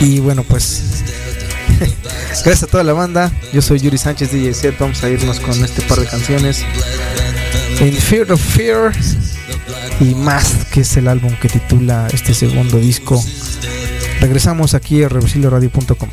Y bueno, pues gracias a toda la banda. Yo soy Yuri Sánchez DJ Set. Vamos a irnos con este par de canciones. In Fear of Fear y más que es el álbum que titula este segundo disco. Regresamos aquí a reversilioradio.com.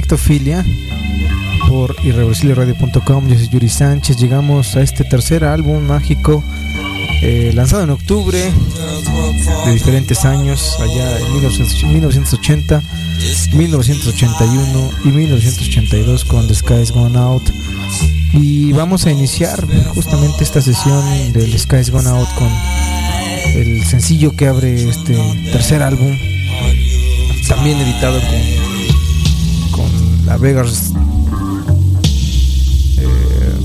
Nictofilia por irreversibleradio.com. Yo soy Yuri Sánchez. Llegamos a este tercer álbum mágico eh, lanzado en octubre de diferentes años, allá en 1980, 1981 y 1982 con The Sky's Gone Out. Y vamos a iniciar justamente esta sesión del Sky's Gone Out con el sencillo que abre este tercer álbum también editado con, Vegas eh,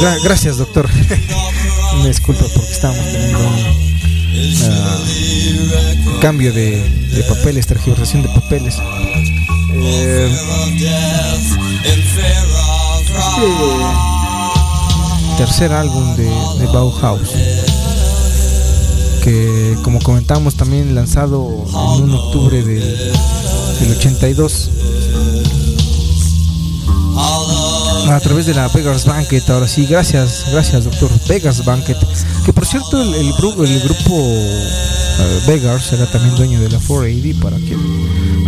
Gra gracias doctor. me disculpo porque estamos teniendo un uh, cambio de, de papeles tergiversación de papeles. Eh, este tercer álbum de, de, Bauhaus que como comentamos también lanzado en un octubre del, del 82 a través de la Vegas Banquet. Ahora sí gracias gracias doctor Vegas Banquet. Que por cierto el, el, grupo uh, Vegas era también dueño de la 480 para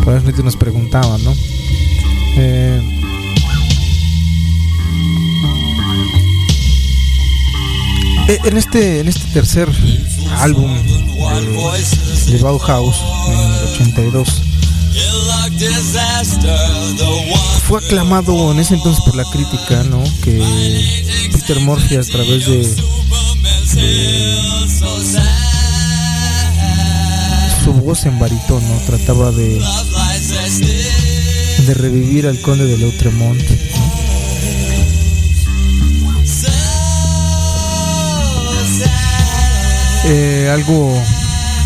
por eso nos preguntaban no eh, en este en este tercer álbum de, de Bauhaus en el 82 fue aclamado en ese entonces por la crítica, ¿no? Que Peter Murphy a través de, de su voz en barítono trataba de de revivir al conde de Lautremont. Eh, algo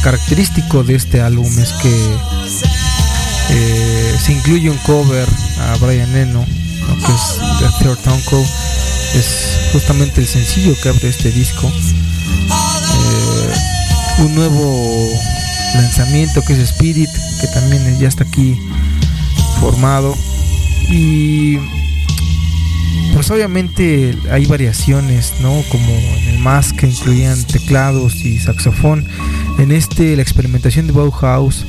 característico de este álbum es que eh, se incluye un cover a Brian Eno, ¿no? que es The Third Uncle, es justamente el sencillo que abre este disco. Eh, un nuevo lanzamiento que es Spirit, que también ya está aquí formado. Y pues obviamente hay variaciones, ¿no? Como más que incluían teclados y saxofón. En este la experimentación de Bauhaus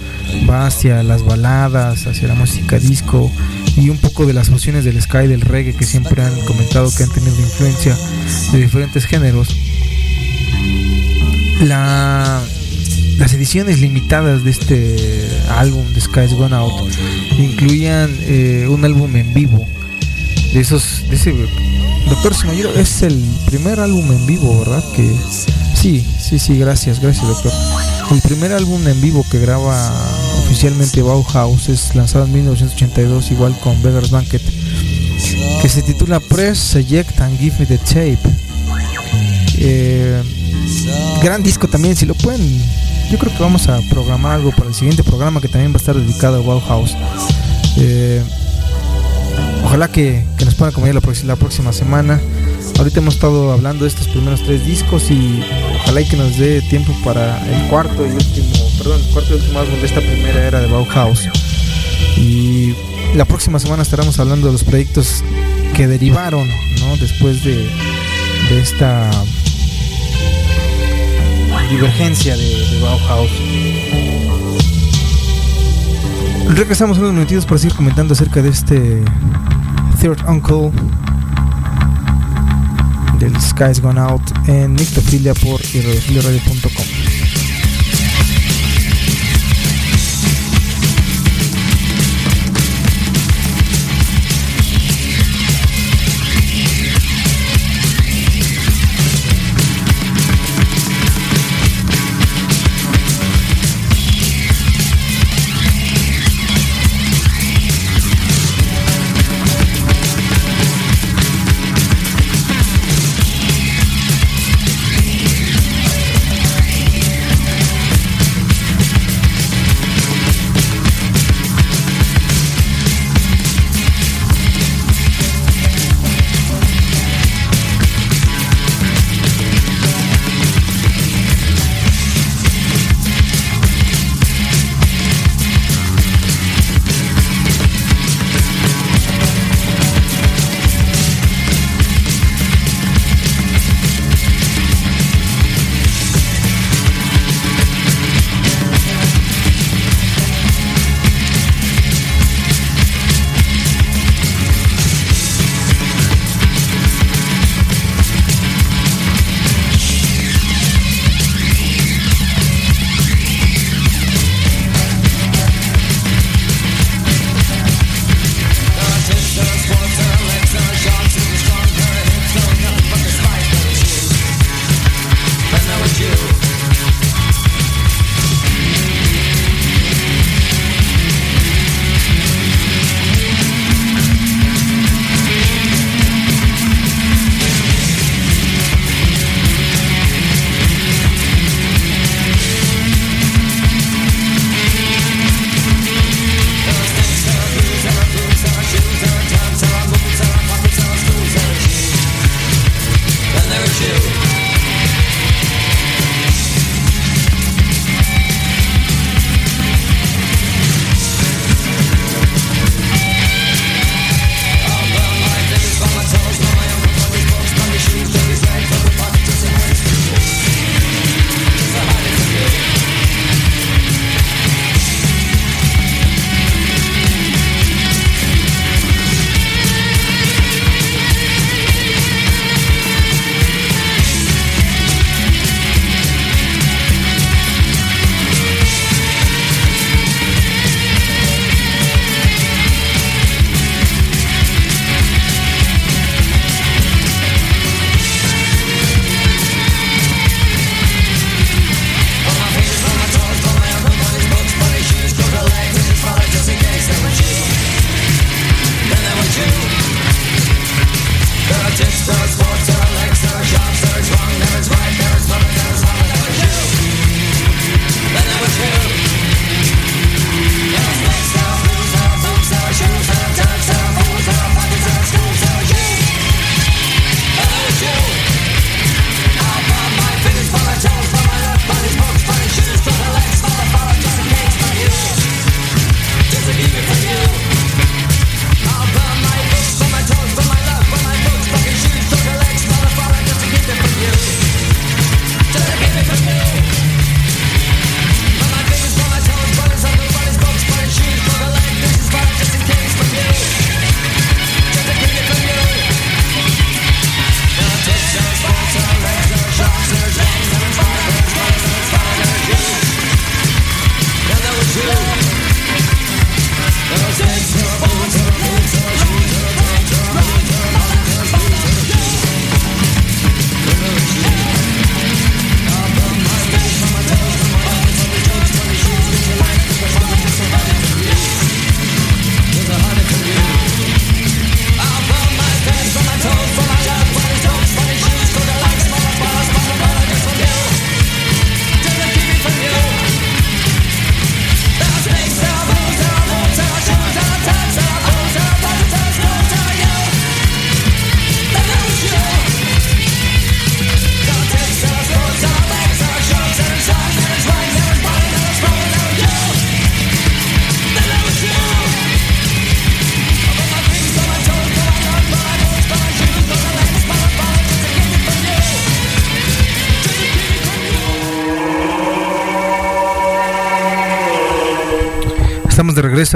va hacia las baladas, hacia la música disco y un poco de las fusiones del sky del reggae que siempre han comentado que han tenido influencia de diferentes géneros. La, las ediciones limitadas de este álbum de Sky's Gone Out incluían eh, un álbum en vivo de esos de ese doctor si me ayuda, es el primer álbum en vivo verdad que sí sí sí gracias gracias doctor. El primer álbum en vivo que graba oficialmente Bauhaus es lanzado en 1982 igual con Beggars Banquet que se titula Press, Select and Give Me the Tape. Eh, gran disco también si lo pueden yo creo que vamos a programar algo para el siguiente programa que también va a estar dedicado a Bauhaus. Eh, ojalá que, que, nos puedan acompañar la, próxima semana. Ahorita hemos estado hablando de estos primeros tres discos y ojalá y que nos dé tiempo para el cuarto y último, perdón, el cuarto y último álbum de esta primera era de Bauhaus. Y la próxima semana estaremos hablando de los proyectos que derivaron, ¿no? Después de, de esta divergencia de, de Bauhaus. Regresamos unos minutitos para seguir comentando acerca de este Third Uncle del Sky's Gone Out en Nictofilia por irreversibleradio.com. Estamos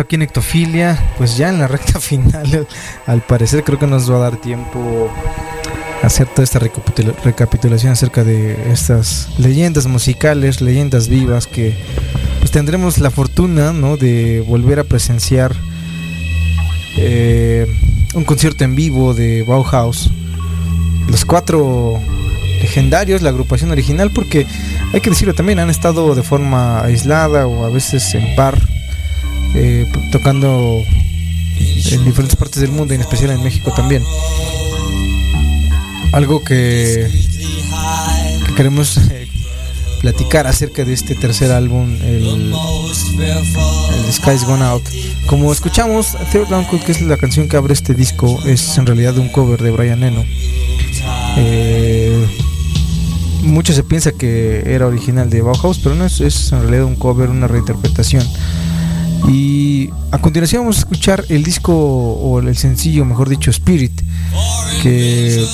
aquí en Ectofilia, pues ya en la recta final, al parecer creo que nos va a dar tiempo hacer toda esta recapitulación acerca de estas leyendas musicales, leyendas vivas que pues tendremos la fortuna ¿no? de volver a presenciar eh, un concierto en vivo de Bauhaus. Los cuatro legendarios, la agrupación original, porque hay que decirlo también, han estado de forma aislada o a veces en par, eh, tocando en diferentes partes del mundo, en especial en México también. Algo que, queremos eh, platicar acerca de este tercer álbum, el, el Sky's Gone Out. Como escuchamos, Third Uncle, que es la canción que abre este disco, es en realidad un cover de Brian Eno. Eh, mucho se piensa que era original de Bauhaus, pero no es, es en realidad un cover, una reinterpretación. Y a continuación vamos a escuchar el disco o el sencillo, mejor dicho, Spirit, que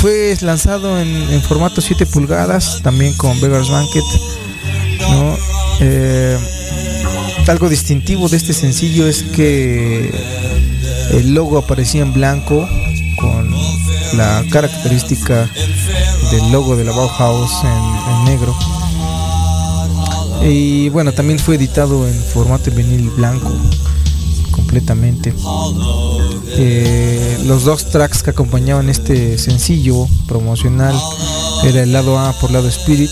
fue lanzado en, formato 7 pulgadas, también con Beggar's Banquet. Eh, algo distintivo de este sencillo es que el logo aparecía en blanco con la característica del logo de la Bauhaus en, negro. Y bueno, también fue editado en formato vinil blanco completamente. Eh, los dos tracks que acompañaban este sencillo promocional era el lado A por lado Spirit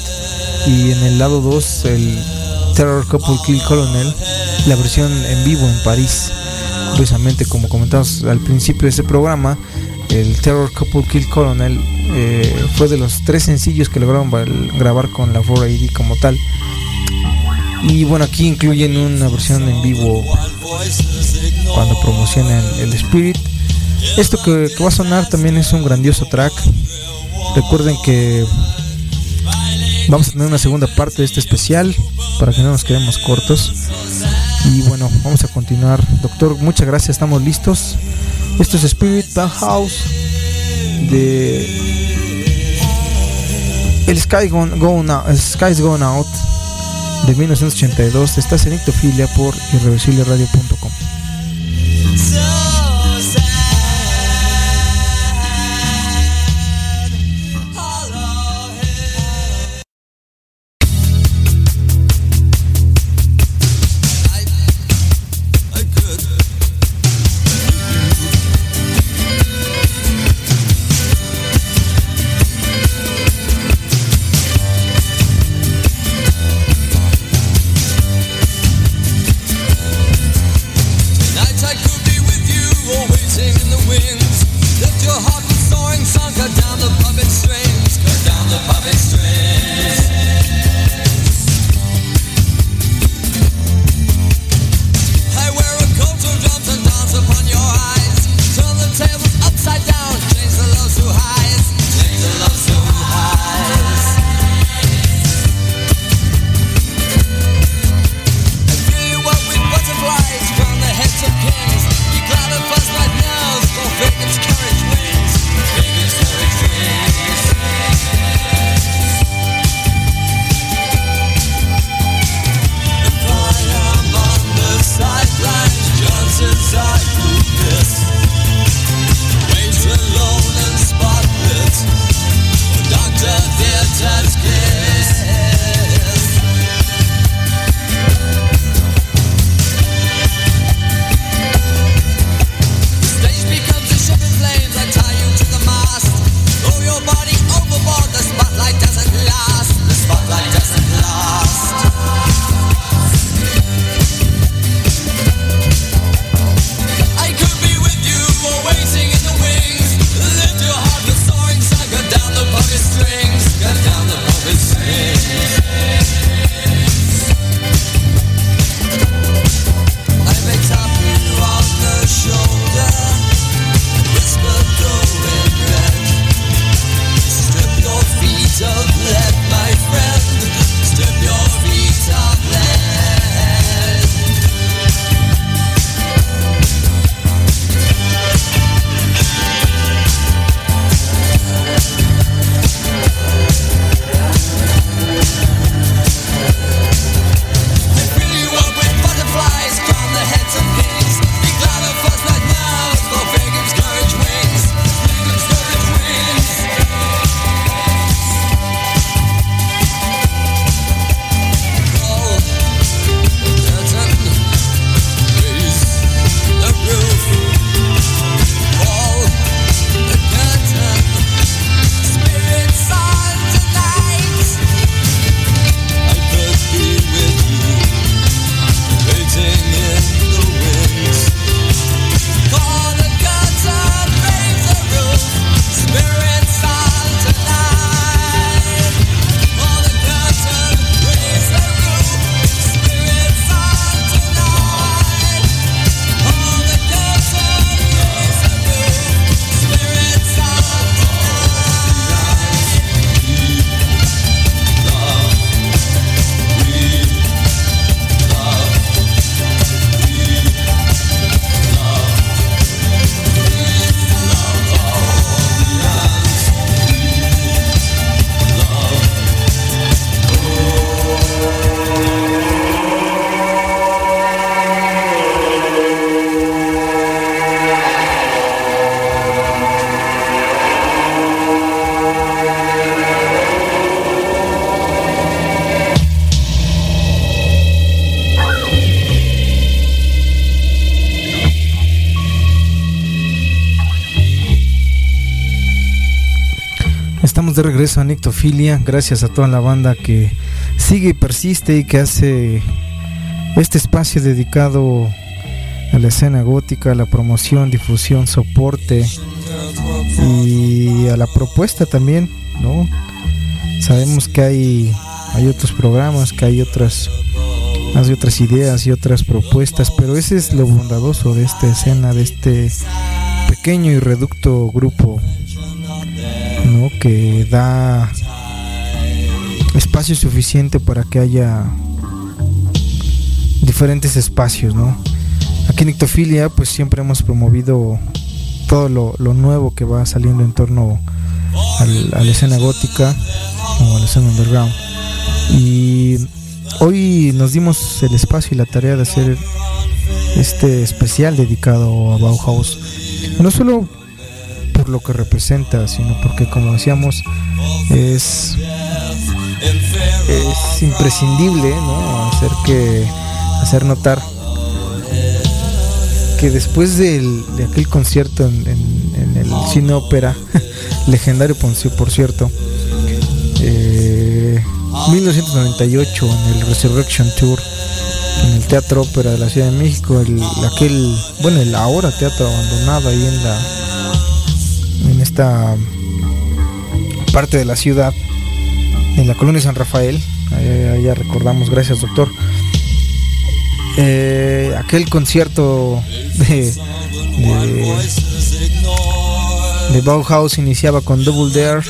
y en el lado 2 el Terror Couple Kill Colonel, la versión en vivo en París. Curiosamente, como comentamos al principio de este programa, el Terror Couple Kill Colonel eh, fue de los tres sencillos que lograron grabar con la 4AD como tal. Y bueno, aquí incluyen una versión en vivo cuando promocionan el Spirit. Esto que, va a sonar también es un grandioso track. Recuerden que vamos a tener una segunda parte de este especial para que no nos quedemos cortos. Y bueno, vamos a continuar. Doctor, muchas gracias, estamos listos. Esto es Spirit House de el Sky's Gone Out de 1982. Estás en Ictofilia por irreversibleradio.com. de regreso a Nictofilia. Gracias a toda la banda que sigue y persiste y que hace este espacio dedicado a la escena gótica, a la promoción, difusión, soporte y a la propuesta también, ¿no? Sabemos que hay, hay otros programas, que hay otras, hay otras ideas y otras propuestas, pero ese es lo bondadoso de esta escena, de este pequeño y reducto grupo que da espacio suficiente para que haya diferentes espacios, ¿no? Aquí en Ictofilia pues siempre hemos promovido todo lo, nuevo que va saliendo en torno a la escena gótica o a la escena underground. Y hoy nos dimos el espacio y la tarea de hacer este especial dedicado a Bauhaus. No solo lo que representa, sino porque como decíamos es es imprescindible ¿no? hacer que hacer notar que después del, de aquel concierto en, el cine ópera legendario por, cierto 1998 eh, en el Resurrection Tour en el Teatro Ópera de la Ciudad de México el, aquel bueno el ahora teatro abandonado ahí en la parte de la ciudad, en la colonia San Rafael. Allá, recordamos, gracias doctor. Eh, aquel concierto de, de, Bauhaus iniciaba con Double Dare,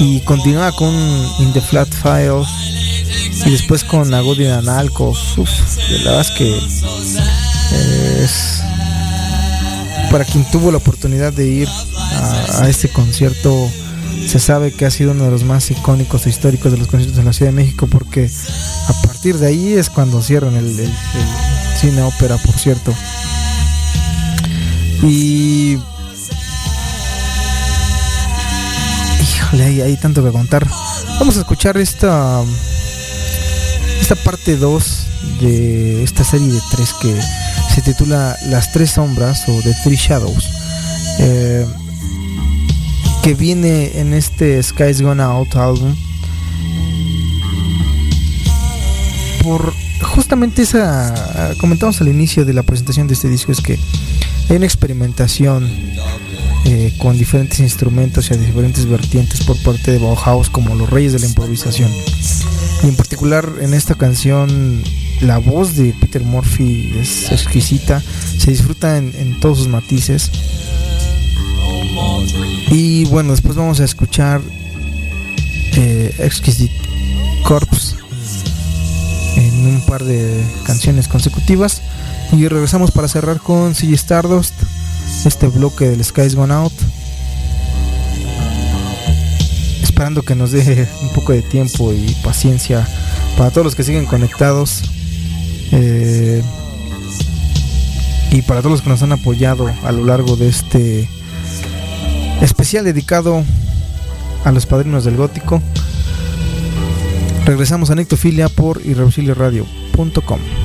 Y continuaba con In the Flat Files y después con Agodi Analco. la verdad es que es para quien tuvo la oportunidad de ir a, este concierto, se sabe que ha sido uno de los más icónicos e históricos de los conciertos en la Ciudad de México, porque a partir de ahí es cuando cierran el, cine ópera, por cierto. Y. Híjole, hay, hay tanto que contar. Vamos a escuchar esta. Esta parte 2 de esta serie de tres que se titula Las Tres Sombras o The Three Shadows, eh, que viene en este Sky's Gone Out álbum. Por justamente esa, comentamos al inicio de la presentación de este disco, es que hay una experimentación eh, con diferentes instrumentos y a diferentes vertientes por parte de Bauhaus como los reyes de la improvisación. Y en particular en esta canción la voz de Peter Murphy es exquisita, se disfruta en, todos sus matices. Y bueno, después vamos a escuchar eh, Exquisite Corpse en un par de canciones consecutivas. Y regresamos para cerrar con CG Stardust, este bloque del Sky's Gone Out. Esperando que nos deje un poco de tiempo y paciencia para todos los que siguen conectados. Eh, y para todos los que nos han apoyado a lo largo de este especial dedicado a los padrinos del gótico. Regresamos a Nectofilia por irreversibleradio.com.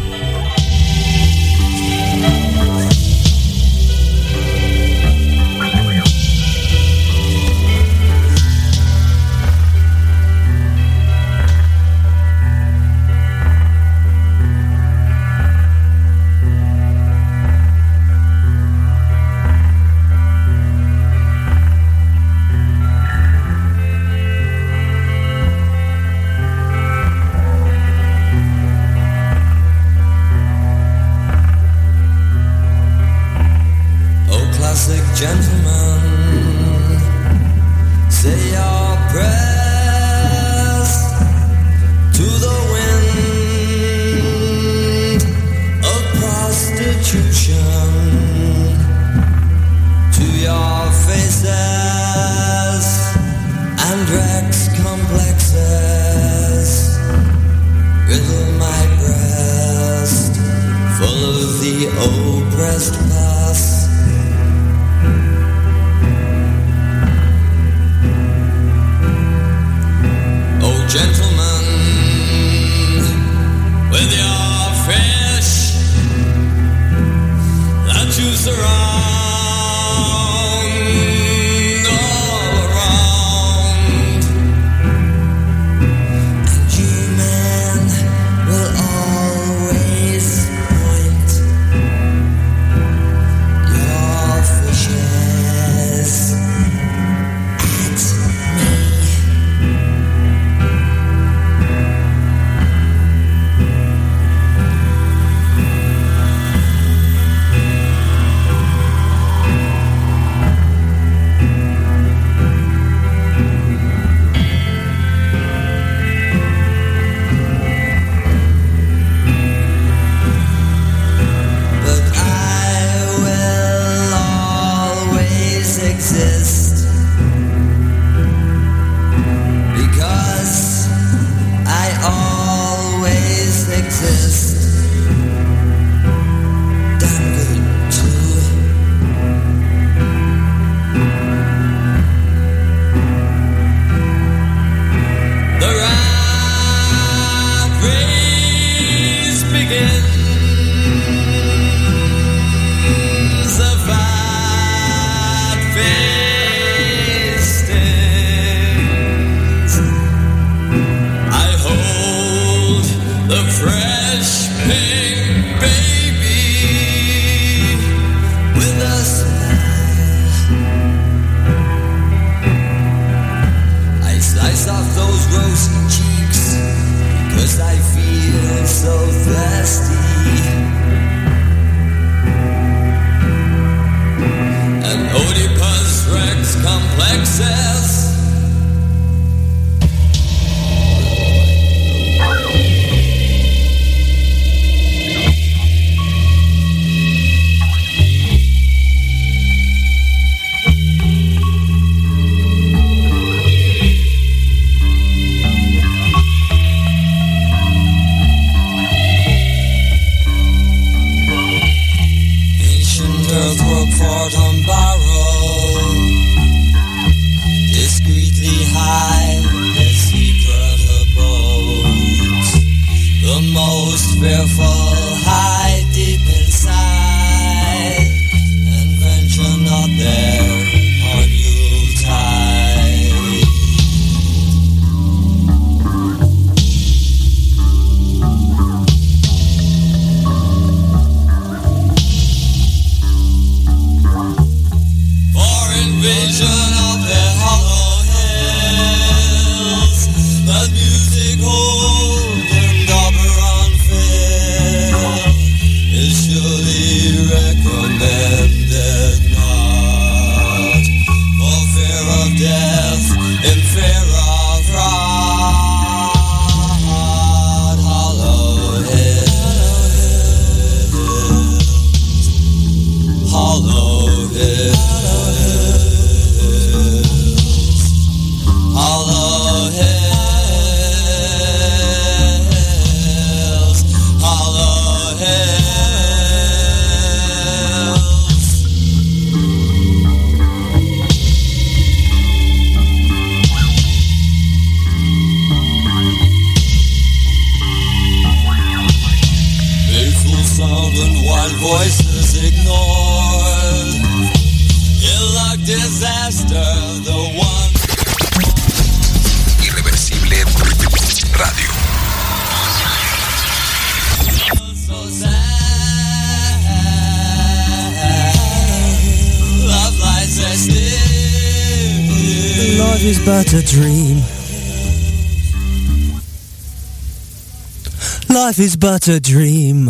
life is but a dream.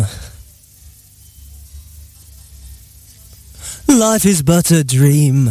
Life is but a dream.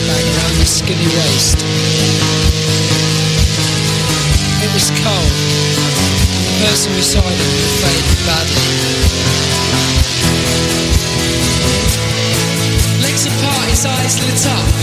around his skinny waist. It was cold, the person beside him faded badly. Legs apart, his eyes lit up.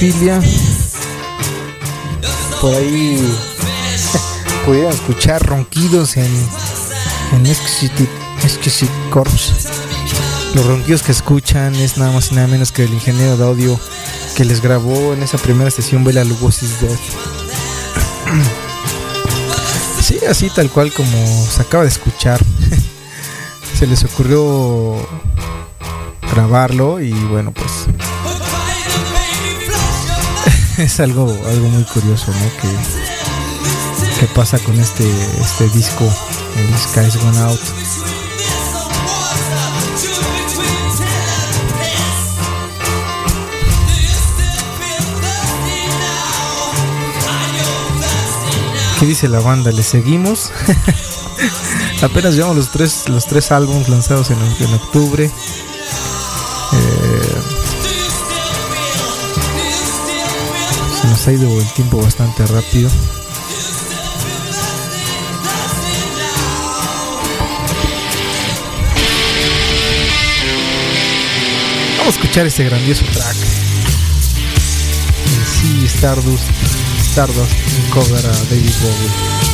Regresamos a Nectofilia. Por ahí pudieron escuchar ronquidos en, en Exquisite, Exquisite Corps. Los ronquidos que escuchan es nada más y nada menos que el ingeniero de audio que les grabó en esa primera sesión Bela Lugosi's Death. Sí, así tal cual como se acaba de escuchar. se les ocurrió grabarlo y bueno pues es algo algo muy curioso ¿no? que, que pasa con este este disco el Sky's Gone Out ¿Qué dice la banda? ¿Le seguimos? Apenas llevamos los tres, los tres álbumes lanzados en, en octubre. Ha ido el tiempo bastante rápido. Vamos a escuchar este grandioso track. Sí, Stardust, Stardust, cover a David Bowie.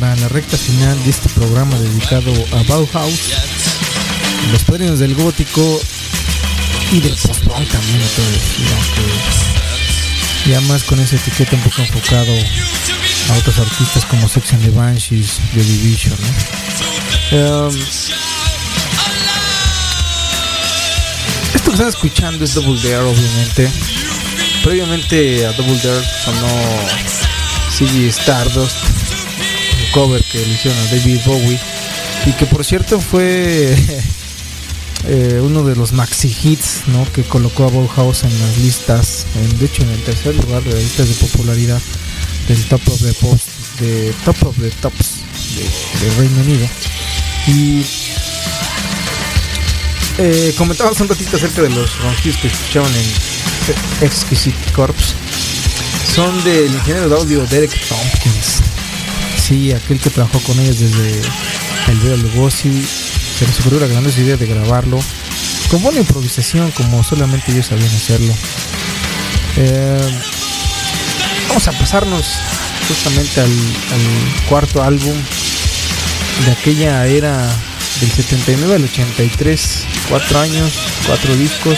Para la recta final de este programa dedicado a Bauhaus, los padrinos del gótico y del post-punk también, entonces, ya más con esa etiqueta un poco enfocado a otros artistas como Section de Banshees, The Division, ¿no? Um, esto que están escuchando es Double Dare, obviamente. Previamente a Double Dare sonó Ziggy Stardust, cover que le hicieron a David Bowie y que por cierto fue eh, uno de los maxi hits ¿no? que colocó a Bauhaus en las listas, en- de hecho en el tercer lugar de las listas de popularidad del Top of the Post, de Top of the Tops de, Reino Unido. Y eh, comentábamos un ratito acerca de los ronquidos que escuchaban en Exquisite Corpse. Son del ingeniero de audio Derek Tompkins. Sí, aquel que trabajó con ellos desde el video Lugosi. Se les ocurrió la grandiosa idea de grabarlo con buena improvisación, como solamente ellos sabían hacerlo. Eh, vamos a pasarnos justamente al cuarto álbum de aquella era del 79 al 83, cuatro años, cuatro discos.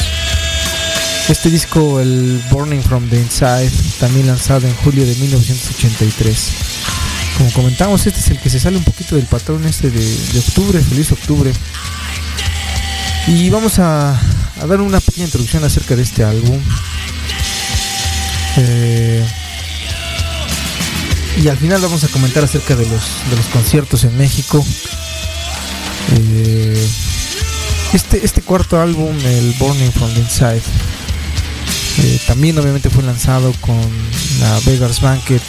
Este disco, el Burning from the Inside, también lanzado en julio de 1983. Como comentamos, este es el que se sale un poquito del patrón este de, octubre, feliz octubre. Y vamos a, a dar una pequeña introducción acerca de este álbum. Eh, y al final vamos a comentar acerca de los, de los conciertos en México. Eh, este, este cuarto álbum, el Burning from the Inside, eh, también obviamente fue lanzado con la Vegas Banquet,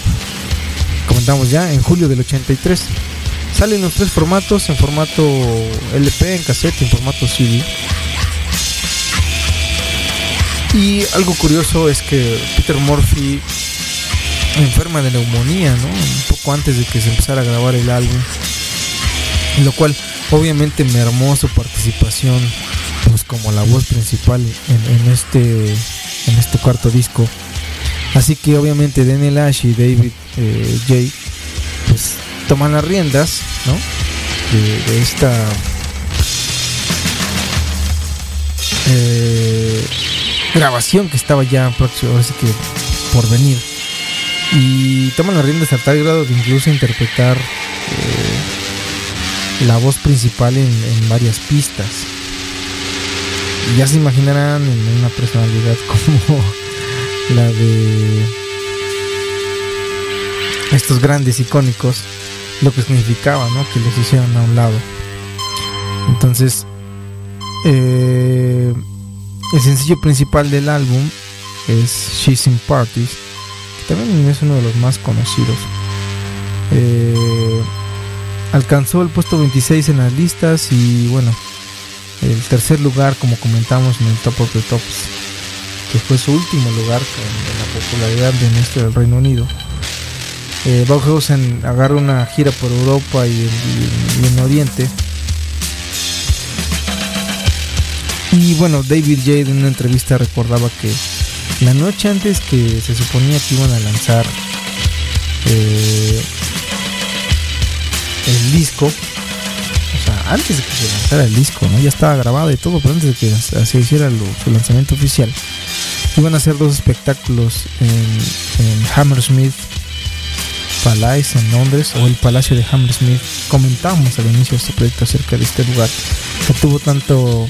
comentamos ya, en julio del 83. Sale en los tres formatos, en formato LP, en cassette en formato CD. Y algo curioso es que Peter Murphy enferma de neumonía, ¿no? Un poco antes de que se empezara a grabar el álbum. Lo cual obviamente mermó su participación pues como la voz principal en este en este cuarto disco. Así que obviamente Daniel Ash y David eh, J pues toman las riendas, ¿no? De, esta eh, grabación que estaba ya sí que por venir. Y toman las riendas a tal grado de incluso interpretar eh, la voz principal en, varias pistas. Ya se imaginarán en una personalidad como la de estos grandes icónicos lo que significaba, ¿no? Que los hicieron a un lado. Entonces, eh, el sencillo principal del álbum es She's in Parties, que también es uno de los más conocidos. Eh, alcanzó el puesto 26 en las listas y bueno, el tercer lugar, como comentamos en el Top of the Tops, que fue su último lugar en, la popularidad de nuestro del Reino Unido. Eh, Bauhaus en- agarra una gira por Europa y en, y en Oriente. Y bueno, David J. en una entrevista recordaba que la noche antes que se suponía que iban a lanzar eh, el disco, antes de que se lanzara el disco, ¿no? Ya estaba grabado y todo, pero antes de que se hiciera lo- su lanzamiento oficial, iban a hacer dos espectáculos en, en Hammersmith Palace en Londres o el Palacio de Hammersmith. Comentamos al inicio de este proyecto acerca de este lugar que tuvo tanto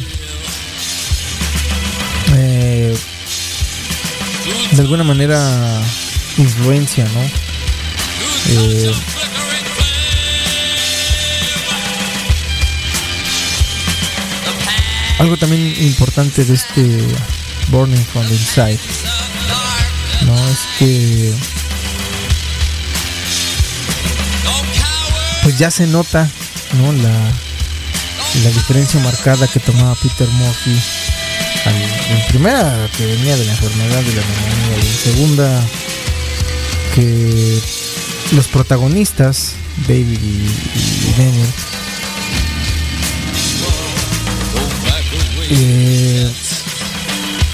eh, de alguna manera influencia, ¿no? Eh, algo también importante de este Burning from the Inside, ¿no? Es que pues ya se nota, ¿no? La, la diferencia marcada que tomaba Peter Murphy en primera que venía de la enfermedad de la neumonía y en segunda que los protagonistas David y Daniel eh,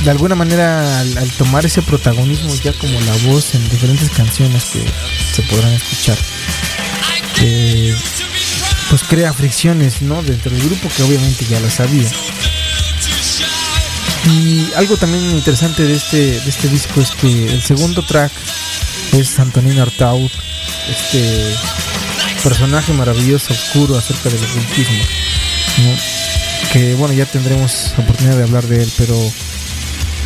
de alguna manera al, tomar ese protagonismo ya como la voz en diferentes canciones que se podrán escuchar, eh, pues crea fricciones, ¿no? Dentro del grupo que obviamente ya las había. Y algo también interesante de este, de este disco es que el segundo track es Antonino Artaud, este personaje maravilloso, oscuro acerca del ocultismo. Que bueno, ya tendremos oportunidad de hablar de él, pero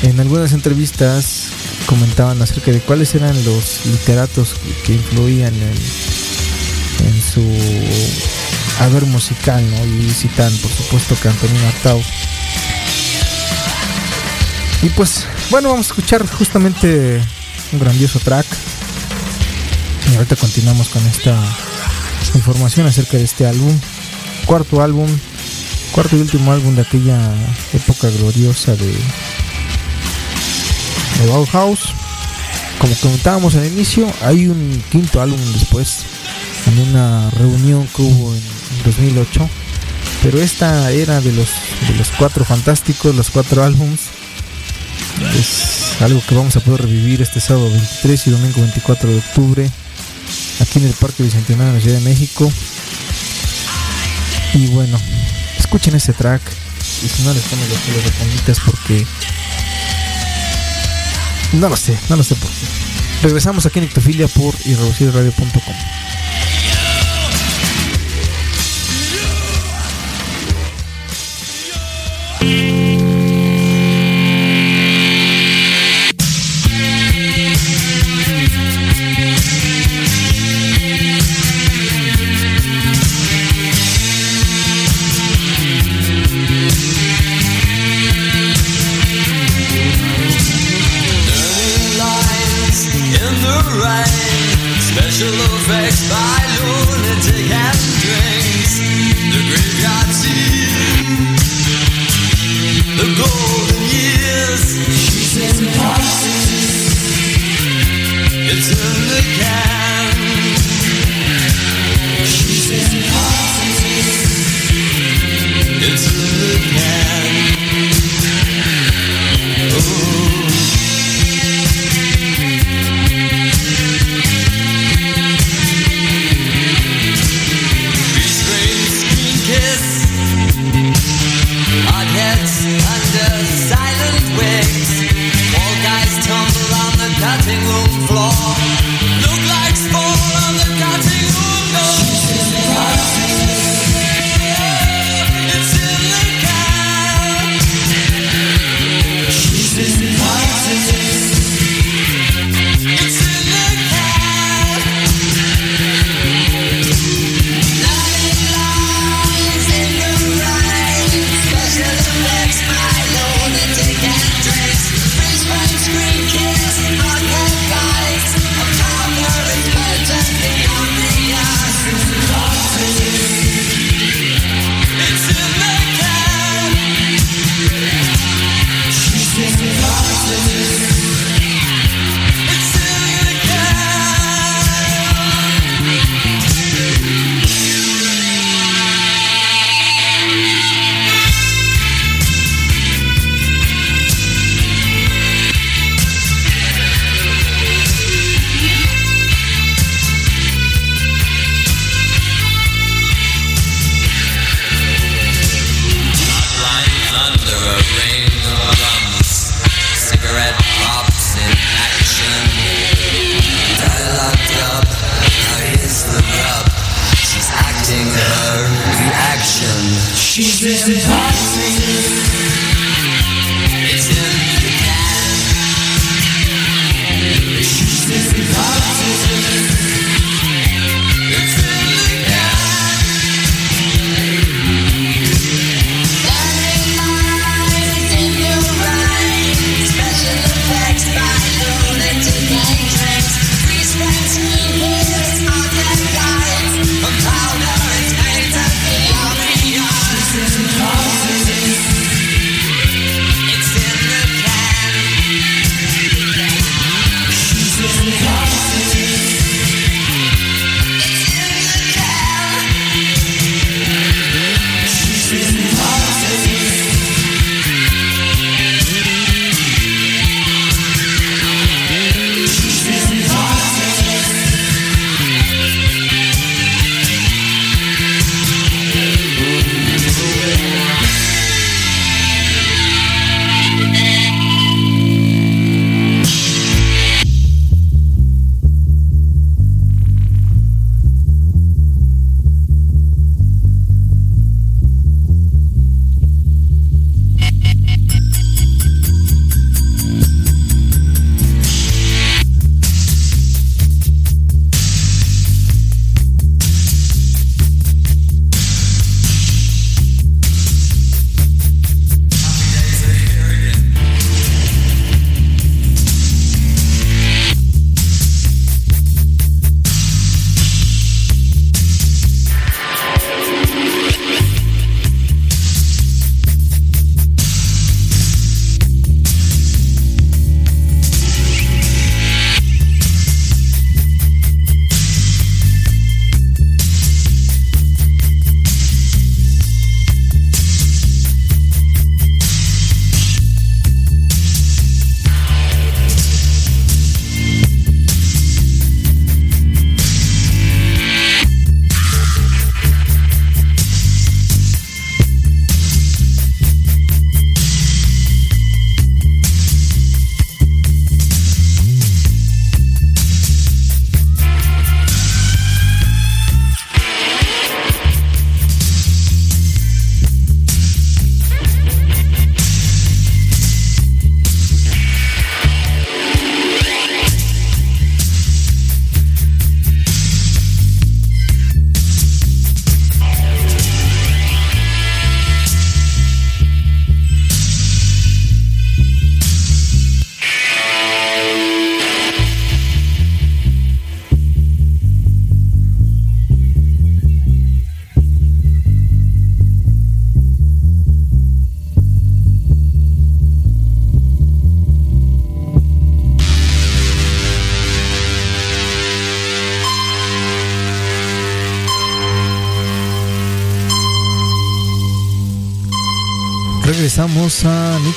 en algunas entrevistas comentaban acerca de cuáles eran los literatos que influían en, en su haber musical, ¿no? Y citan, por supuesto, que Antonino Artaud. Y pues, bueno, vamos a escuchar justamente un grandioso track. Y ahorita continuamos con esta información acerca de este álbum. Cuarto álbum, cuarto y último álbum de aquella época gloriosa de, de Bauhaus. Como comentábamos al inicio, hay un quinto álbum después, en una reunión que hubo en, en 2008. Pero esta era de los, de los cuatro fantásticos, los cuatro álbums. Es algo que vamos a poder revivir este sábado 23 y domingo 24 de octubre aquí en el Parque Bicentenario de la Ciudad de México. Y bueno, escuchen ese track y si no les ponen los pelos de porque no lo sé, no lo sé por qué. Regresamos aquí en Ectofilia por irreducidradio.com.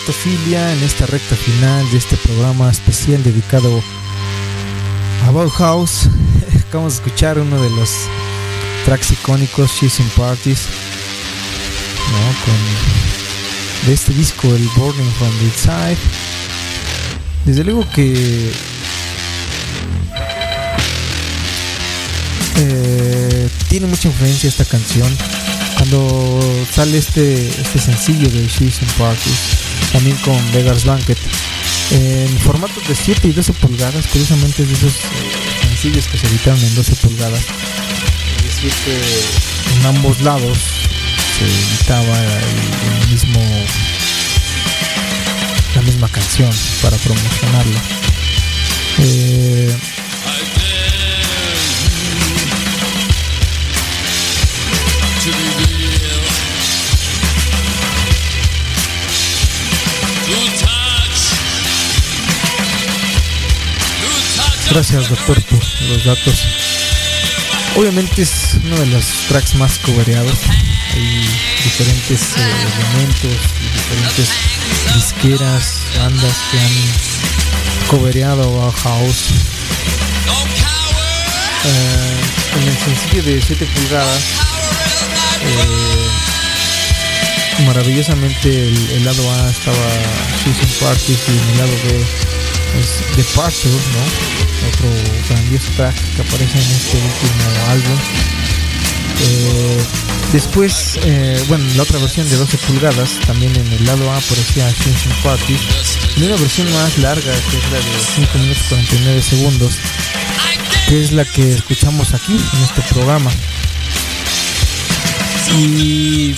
en esta recta final de este programa especial dedicado a Bauhaus. Acabamos de escuchar uno de los tracks icónicos, She's in Parties, ¿no? De este disco, el Burning from the Inside. Desde luego que eh, tiene mucha influencia esta canción cuando sale este, este sencillo de She's in Parties, también con Vegas Banquet, en formatos de 7 y 12 pulgadas, curiosamente es de esos eh, sencillos que se editaron en 12 pulgadas, es decir que en ambos lados se editaba el, el mismo la misma canción para promocionarla. Eh, Gracias, doctor, por los datos. Obviamente es uno de los tracks más cobereados. Hay diferentes eh, elementos diferentes disqueras, bandas que han cobereado a coward. Eh, en el sencillo de 7 pulgadas, eh, maravillosamente el, el lado A estaba Season Parties y en el lado B es Departure, ¿no? Otro grandioso track que aparece en este último álbum. Eh, después, eh, bueno, la otra versión de 12 pulgadas, también en el lado A aparecía Season Parties. Y una versión más larga, que es la de 5 minutos 49 segundos, que es la que escuchamos aquí en este programa. Y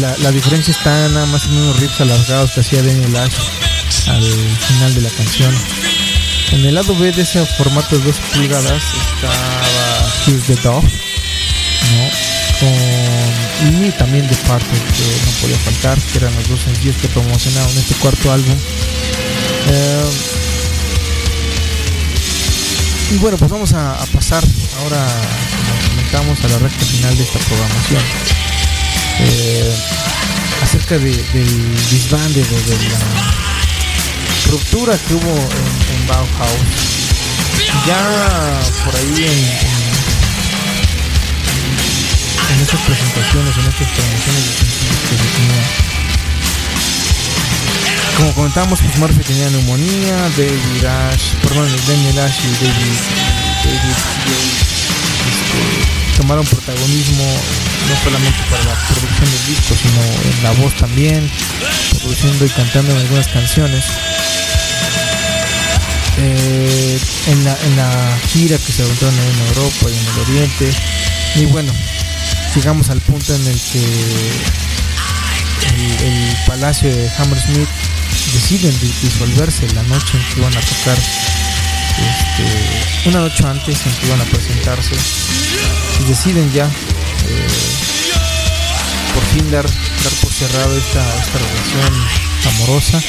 la, la diferencia está nada más en unos riffs alargados que hacía Daniel Ash al final de la canción. En el lado B de ese formato de 2 pulgadas estaba Here's the Dog. Con, y también de parte que no podía faltar, que eran los dos sencillos que promocionaron este cuarto álbum. Eh, y bueno, pues vamos a, pasar ahora, como comentamos, a la recta final de esta programación. Eh, acerca de, del disbande o de la ruptura que hubo en, en Bauhaus. Ya por ahí en, en, estas presentaciones, en estas promociones que se tenía. Como comentábamos, pues Murphy tenía neumonía, David Ash, perdón, Daniel Ash y David, David Gay, este, tomaron protagonismo no solamente para la producción del disco, sino en la voz también, produciendo y cantando en algunas canciones. Eh, en, la, en la gira que se aventaron en Europa y en el Oriente. Y bueno, llegamos al punto en el que el, palacio de Hammersmith deciden dis- disolverse la noche en que iban a tocar este, una noche antes en que iban a presentarse y deciden ya por fin dar, dar por cerrado esta, esta relación amorosa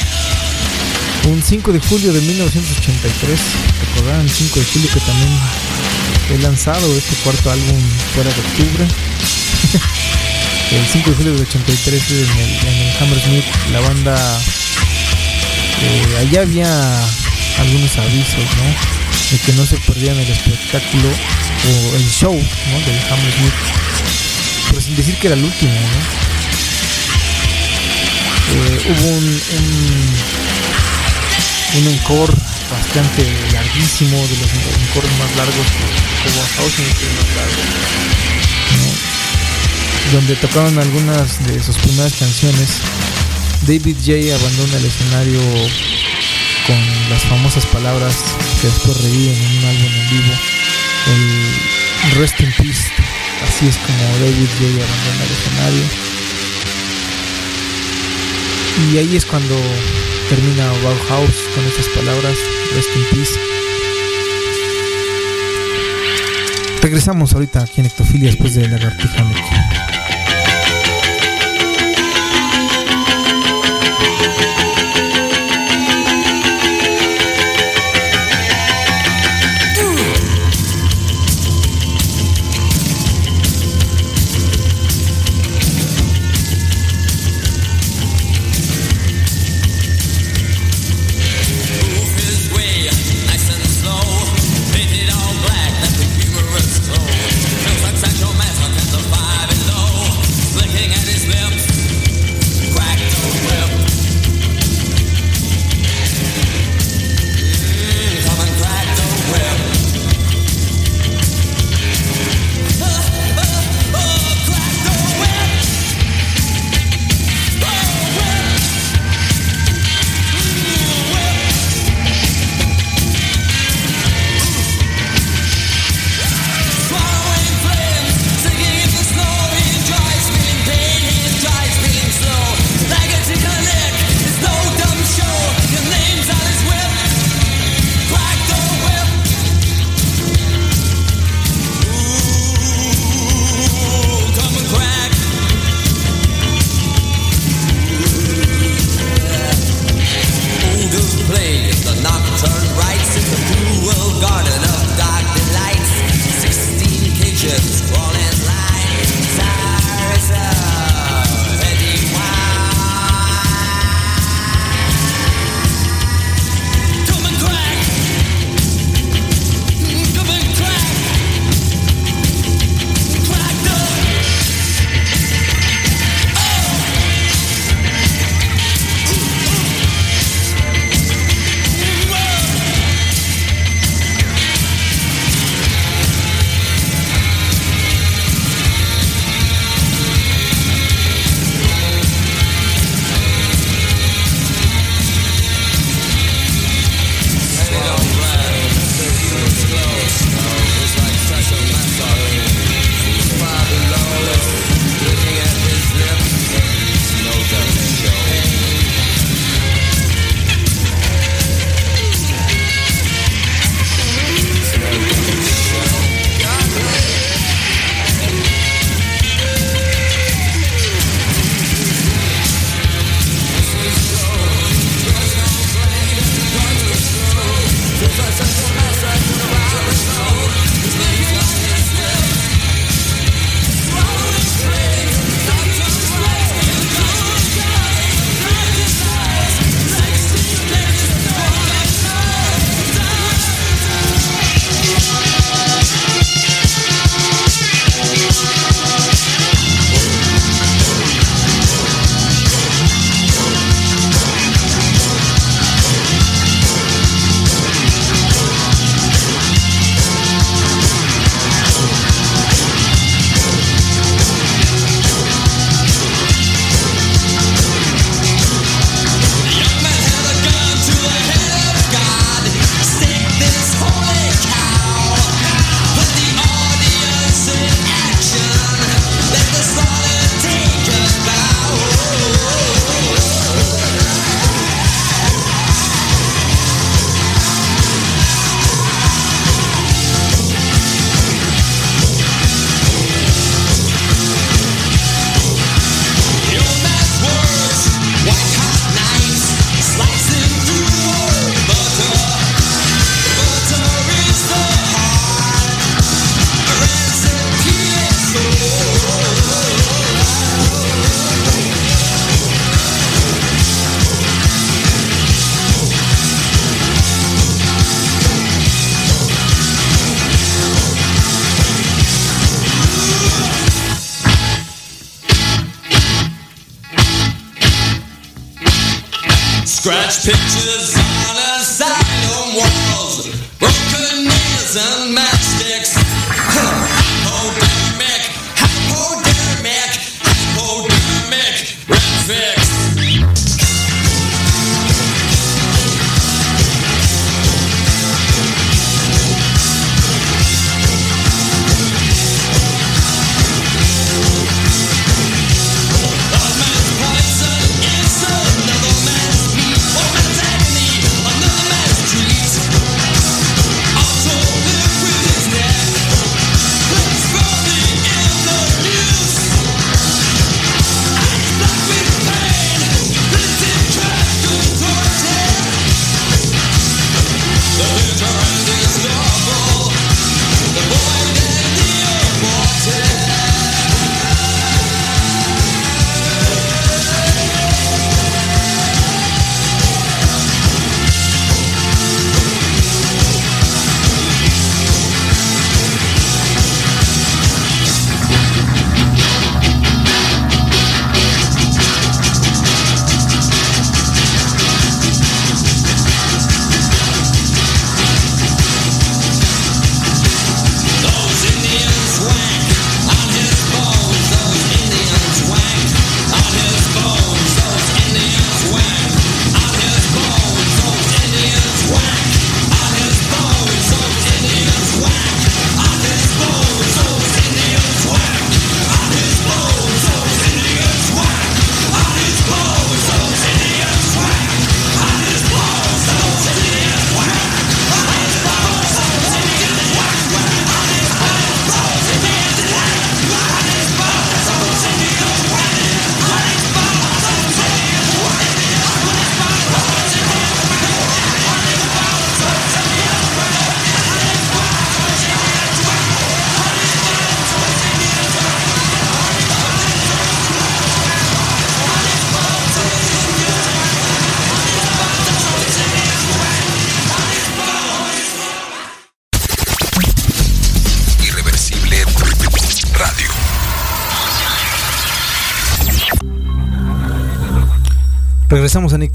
un 5 de julio de 1983 recordarán el 5 de julio que también he lanzado este cuarto álbum fuera de octubre el 5 de julio del 83 en el, en Hammersmith la banda eh, allá había algunos avisos ¿no? de que no se perdían el espectáculo o el show ¿no? del Hammersmith pero sin decir que era el último ¿no? Eh, hubo un, un, encore bastante larguísimo de los encores más largos hubo House Music más largo, ¿no? donde tocaron algunas de sus primeras canciones David J abandona el escenario con las famosas palabras que después reían en un álbum en vivo el Rest in Peace así es como David J abandona el escenario y ahí es cuando termina Bauhaus con estas palabras Rest in Peace regresamos ahorita aquí en Ectofilia después de Lagartija Negra.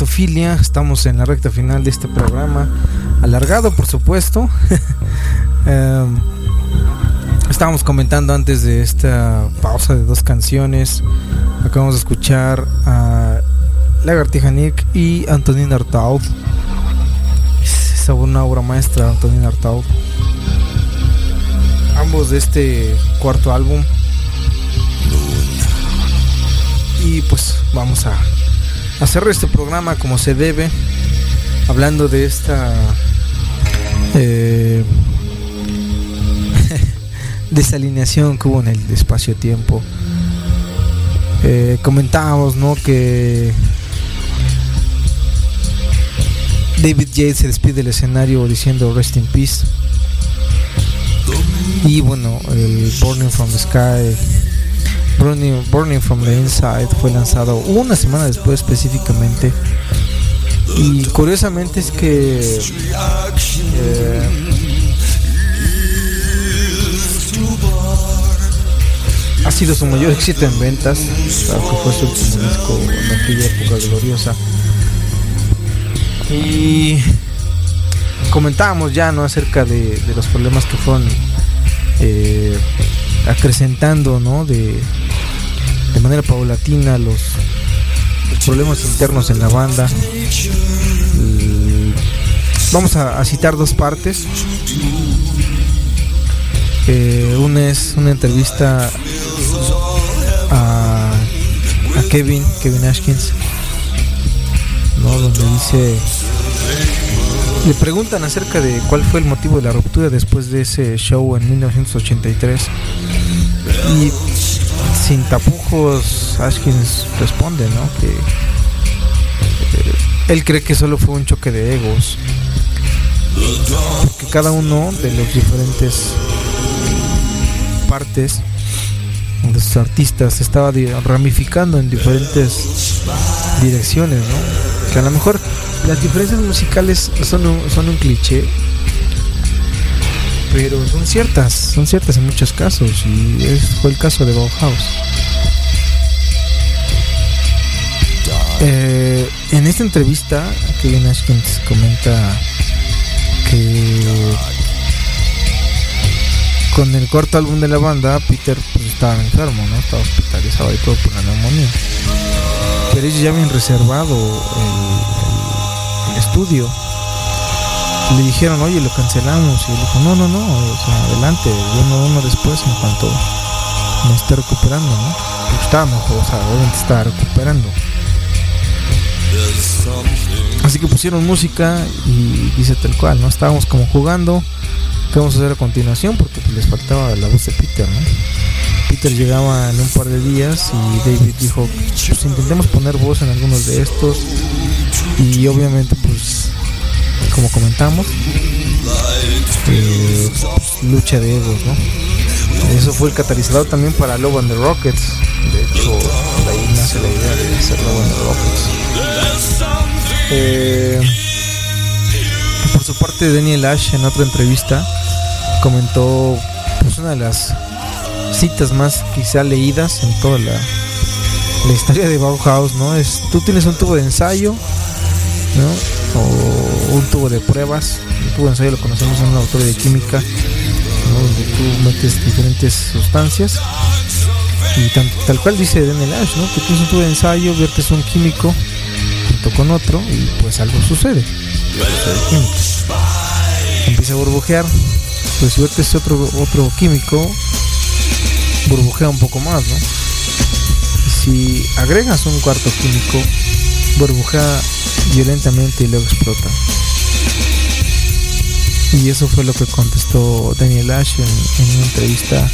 Regresamos a Nictofilia, estamos en la recta final de este programa, alargado por supuesto. Em, estábamos comentando antes de esta pausa de dos canciones, acabamos de escuchar a Lagartija Nick y Antonin Artaud. Es una obra maestra, Antonin Artaud. Ambos de este cuarto álbum. Y pues vamos a hacer este programa como se debe, hablando de esta eh, desalineación que hubo en el espacio-tiempo. Eh, comentábamos, ¿no? Que David Yates se despide del escenario diciendo Rest in Peace. Y bueno, el Burning from the Sky Burning, Burning from the Inside fue lanzado una semana después específicamente. Y curiosamente es que eh, ha sido su mayor éxito en ventas, claro que fue su último disco en aquella época gloriosa. Y comentábamos ya no acerca de, los problemas que fueron eh, acrecentando ¿no? de manera paulatina los, problemas internos en la banda. Mm, Vamos a, a citar dos partes. Eh, una es una entrevista a, a Kevin, Kevin Ashkins, ¿no? donde dice, le preguntan acerca de cuál fue el motivo de la ruptura después de ese show en 1983 y sin tapujos Ashkins responde, ¿no? Que eh, él cree que solo fue un choque de egos, porque cada uno de los diferentes partes de sus artistas estaba ramificando en diferentes direcciones, ¿no? Que a lo mejor las diferencias musicales son un, son un cliché, pero son ciertas, son ciertas en muchos casos y ese fue el caso de Bauhaus. Eh, en esta entrevista, Kevin Ashkins comenta que con el cuarto álbum de la banda, Peter pues, estaba enfermo, ¿no? Estaba hospitalizado y todo por la neumonía. Pero ellos ya habían reservado el estudio. Le dijeron, oye, lo cancelamos. Y él dijo, no, no, no, adelante, yo no uno después en cuanto me esté recuperando, ¿no? Porque estaba mejor, o sea, obviamente estaba recuperando. Así que pusieron música y dice tal cual, ¿no? Estábamos como jugando. ¿Qué vamos a hacer a continuación? Porque les faltaba la voz de Peter, ¿no? Peter llegaba en un par de días y David dijo, pues intentemos poner voz en algunos de estos. Y obviamente, como comentamos, eh, pues, lucha de egos, ¿no? Eso fue el catalizador también para Love and the Rockets. De hecho, de ahí nace la idea de hacer Love and the Rockets. Eh, por su parte, Daniel Ash en otra entrevista comentó pues, una de las citas más quizá leídas en toda la, la historia de Bauhaus, ¿no? Es tú tienes un tubo de ensayo, ¿no? O un tubo de pruebas. Un tubo de ensayo lo conocemos en un laboratorio de química. Donde tú metes diferentes sustancias. Y tal cual dice Daniel Ash, ¿no? Que tienes un tubo de ensayo, viertes un químico junto con otro y pues algo sucede. Empieza a burbujear. Pues si vertes otro, otro químico, burbujea un poco más, ¿no? Si agregas un cuarto químico, burbujea violentamente y luego explota. Y eso fue lo que contestó Daniel Ash en, una entrevista,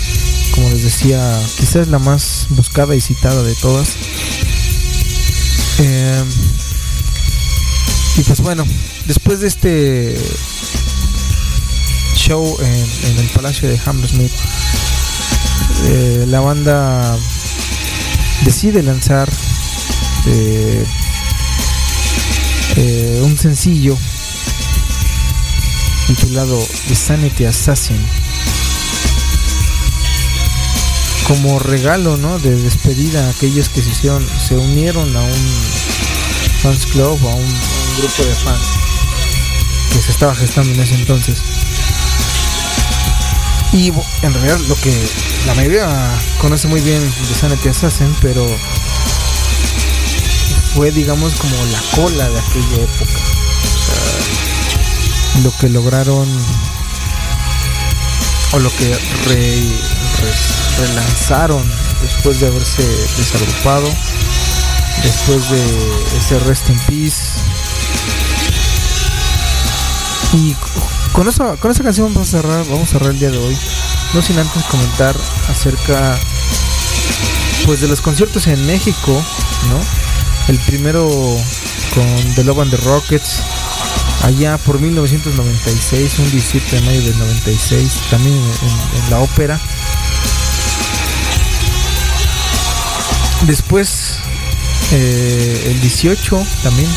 como les decía, quizás la más buscada y citada de todas. Eh, y pues bueno, después de este show en, en el Palacio de Hammersmith, eh, la banda decide lanzar eh, eh, un sencillo titulado The Sanity Assassin como regalo ¿no? de despedida a aquellos que se unieron a un fans club o a un, a un grupo de fans que se estaba gestando en ese entonces y en realidad lo que la mayoría conoce muy bien de Sanity Assassin pero fue digamos como la cola de aquella época. Lo que lograron o lo que re- relanzaron después de haberse desagrupado después de ese Rest in Peace. Y con esa, con esa canción vamos a cerrar vamos a cerrar el día de hoy. No sin antes comentar acerca pues de los conciertos en México no el primero con The Love and the Rockets. Allá por 1996 un 17 de mayo del 96 también en, la ópera. Después eh, el 18 también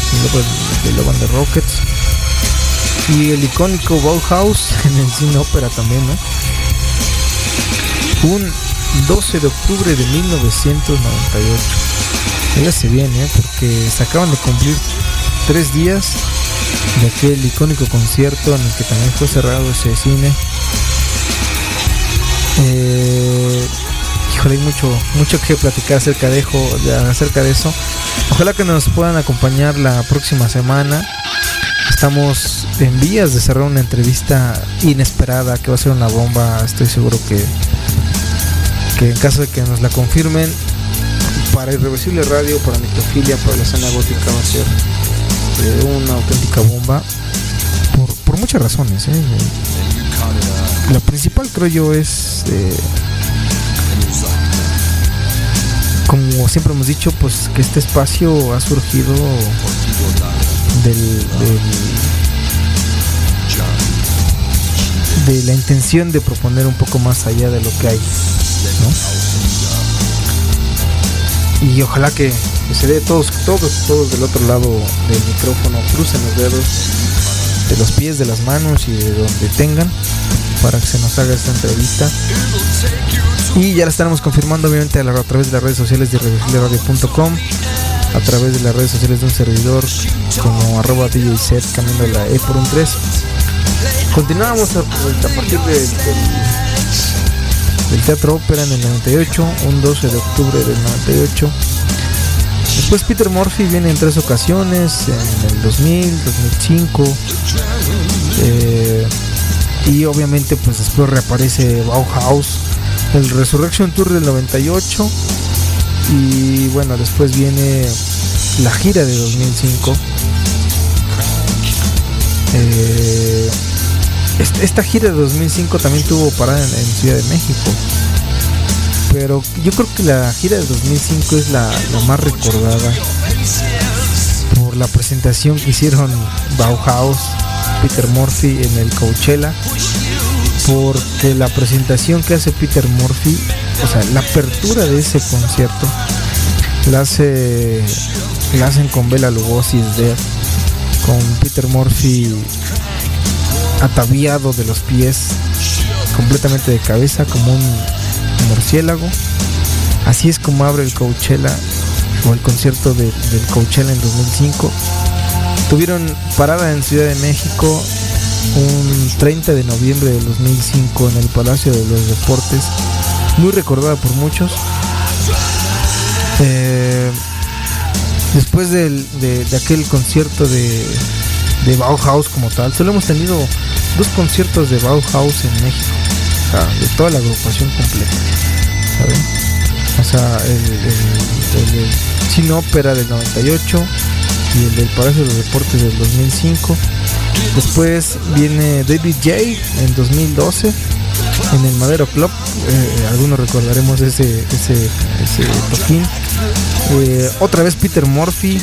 de Love and the Rockets. Y el icónico Bauhaus en el cine ópera también no un 12 de octubre de 1998 Fíjese bien, ¿eh? porque se acaban de cumplir tres días de aquel icónico concierto en el que también fue cerrado ese cine. Eh, híjole, hay mucho, mucho que platicar acerca de- acerca de eso. Ojalá que nos puedan acompañar la próxima semana. Estamos en vías de cerrar una entrevista inesperada que va a ser una bomba. Estoy seguro que, que en caso de que nos la confirmen, para Irreversible Radio, para Necrofilia, para la escena gótica va a ser eh, una auténtica bomba por, muchas razones. ¿eh? La principal creo yo es, eh, como siempre hemos dicho, pues que este espacio ha surgido del- de la intención de proponer un poco más allá de lo que hay. ¿no? Y ojalá que, se dé todos, todos, todos del otro lado del micrófono, crucen los dedos de los pies, de las manos y de donde tengan para que se nos haga esta entrevista. Y ya la estaremos confirmando obviamente a, través de las redes sociales de irreversibleradio.com a través de las redes sociales de un servidor como arroba DJ set cambiando la E por un 3. Continuamos a, a partir de- del, Teatro Ópera en el 98, un 12 de octubre del 98. Después Peter Murphy viene en tres ocasiones, en el 2000, 2005. eh, y obviamente pues después reaparece Bauhaus, el Resurrection Tour del 98. Y bueno, después viene la gira de 2005. Eh, est- esta gira de 2005 también tuvo parada en, Ciudad de México. Pero yo creo que la gira de 2005 es la, más recordada por la presentación que hicieron Bauhaus, Peter Murphy en el Coachella. Porque la presentación que hace Peter Murphy, o sea, la apertura de ese concierto, la hace la hacen con Bela Lugosi con Peter Murphy ataviado de los pies, completamente de cabeza, como un murciélago. Así es como abre el Coachella o el concierto de- del Coachella en 2005. Tuvieron parada en Ciudad de México un 30 de noviembre del 2005 en el Palacio de los Deportes, muy recordada por muchos. Eh, después del- de, de aquel concierto de, de Bauhaus como tal, solo hemos tenido dos conciertos de Bauhaus en México, de toda la agrupación completa, ¿saben? O sea, el, el, Cine Ópera del 98 y el del Palacio de los Deportes del 2005. Después viene David J en 2012 en el Madero Club. eh, algunos recordaremos ese, ese, ese toquín. Eh, otra vez Peter Murphy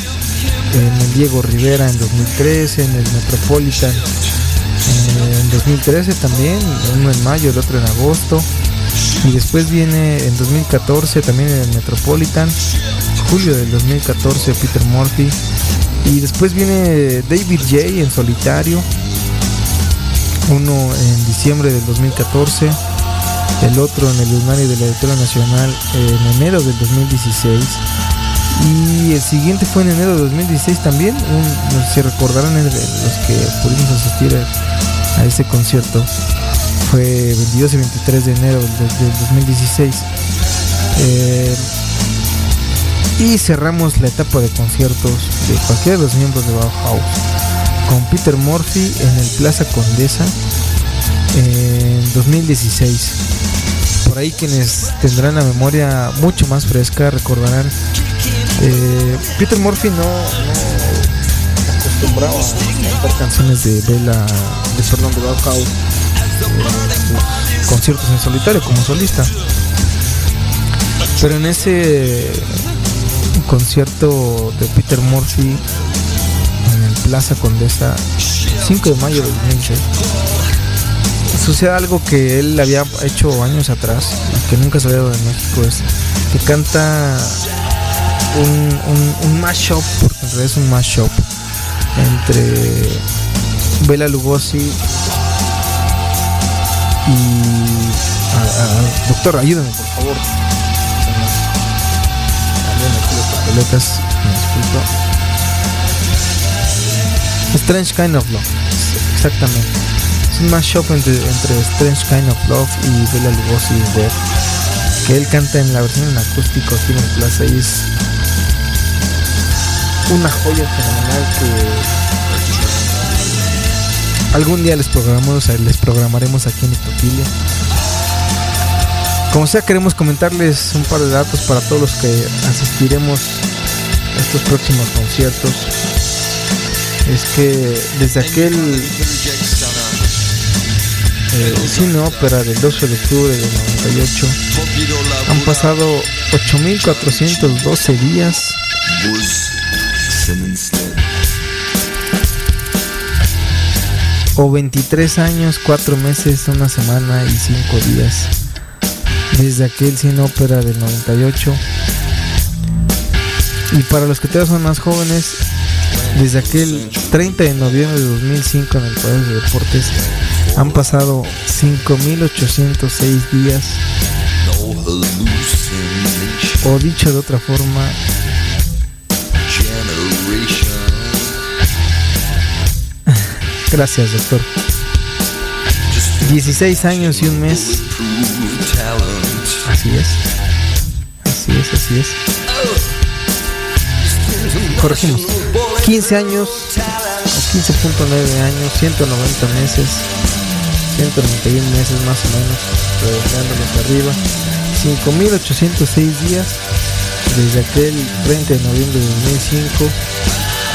en el Diego Rivera en 2013, en el Metropolitan eh, en 2013 también, uno en mayo, el otro en agosto. Y después viene en 2014 también en el Metropolitan, julio del 2014 Peter Murphy. Y después viene David J en solitario, uno en diciembre del 2014, el otro en el lunario del Auditorio Nacional en enero del 2016. Y el siguiente fue en enero de 2016 también, no sé si recordarán los que pudimos asistir a, a ese concierto. Fue 22 y 23 de enero del, del 2016. Eh, y cerramos la etapa de conciertos de cualquiera de los miembros de Bauhaus con Peter Murphy en el Plaza Condesa en 2016. Por ahí quienes tendrán la memoria mucho más fresca recordarán eh, Peter Murphy no, no acostumbraba a cantar canciones de Bella, de perdón, de Bauhaus sus conciertos en solitario como solista. Pero en ese concierto de Peter Murphy en el Plaza Condesa, 5 de mayo del 2006, sucede algo que él había hecho años atrás, que nunca se había dado México, es que canta un, un, mashup, porque en realidad es un mashup, entre Bela Lugosi y... doctor, ayúdame por favor. Me. Strange Kind of Love, exactamente. Es un mashup entre, entre Strange Kind of Love y Bela Lugosi is Dead, que él canta en la versión en acústico aquí en Plaza y es una joya fenomenal que algún día les programamos, les programaremos aquí en Hipotilia. Como sea, queremos comentarles un par de datos para todos los que asistiremos a estos próximos conciertos. Es que desde aquel eh, cine ópera del 12 de octubre del 98 han pasado 8.412 días. O 23 años, 4 meses, una semana y 5 días. Desde aquel cine ópera del 98 y para los que todavía son más jóvenes desde aquel 30 de noviembre de 2005 en el Palacio de Deportes han pasado 5.806 días. O dicho de otra forma, Gracias, doctor. 16 años y un mes. Así es. Así es, así es. Corregimos. 15 años, 15.9 años, 190 meses, 191 meses más o menos, redondeándolos arriba. 5.806 días desde aquel 30 de noviembre de 2005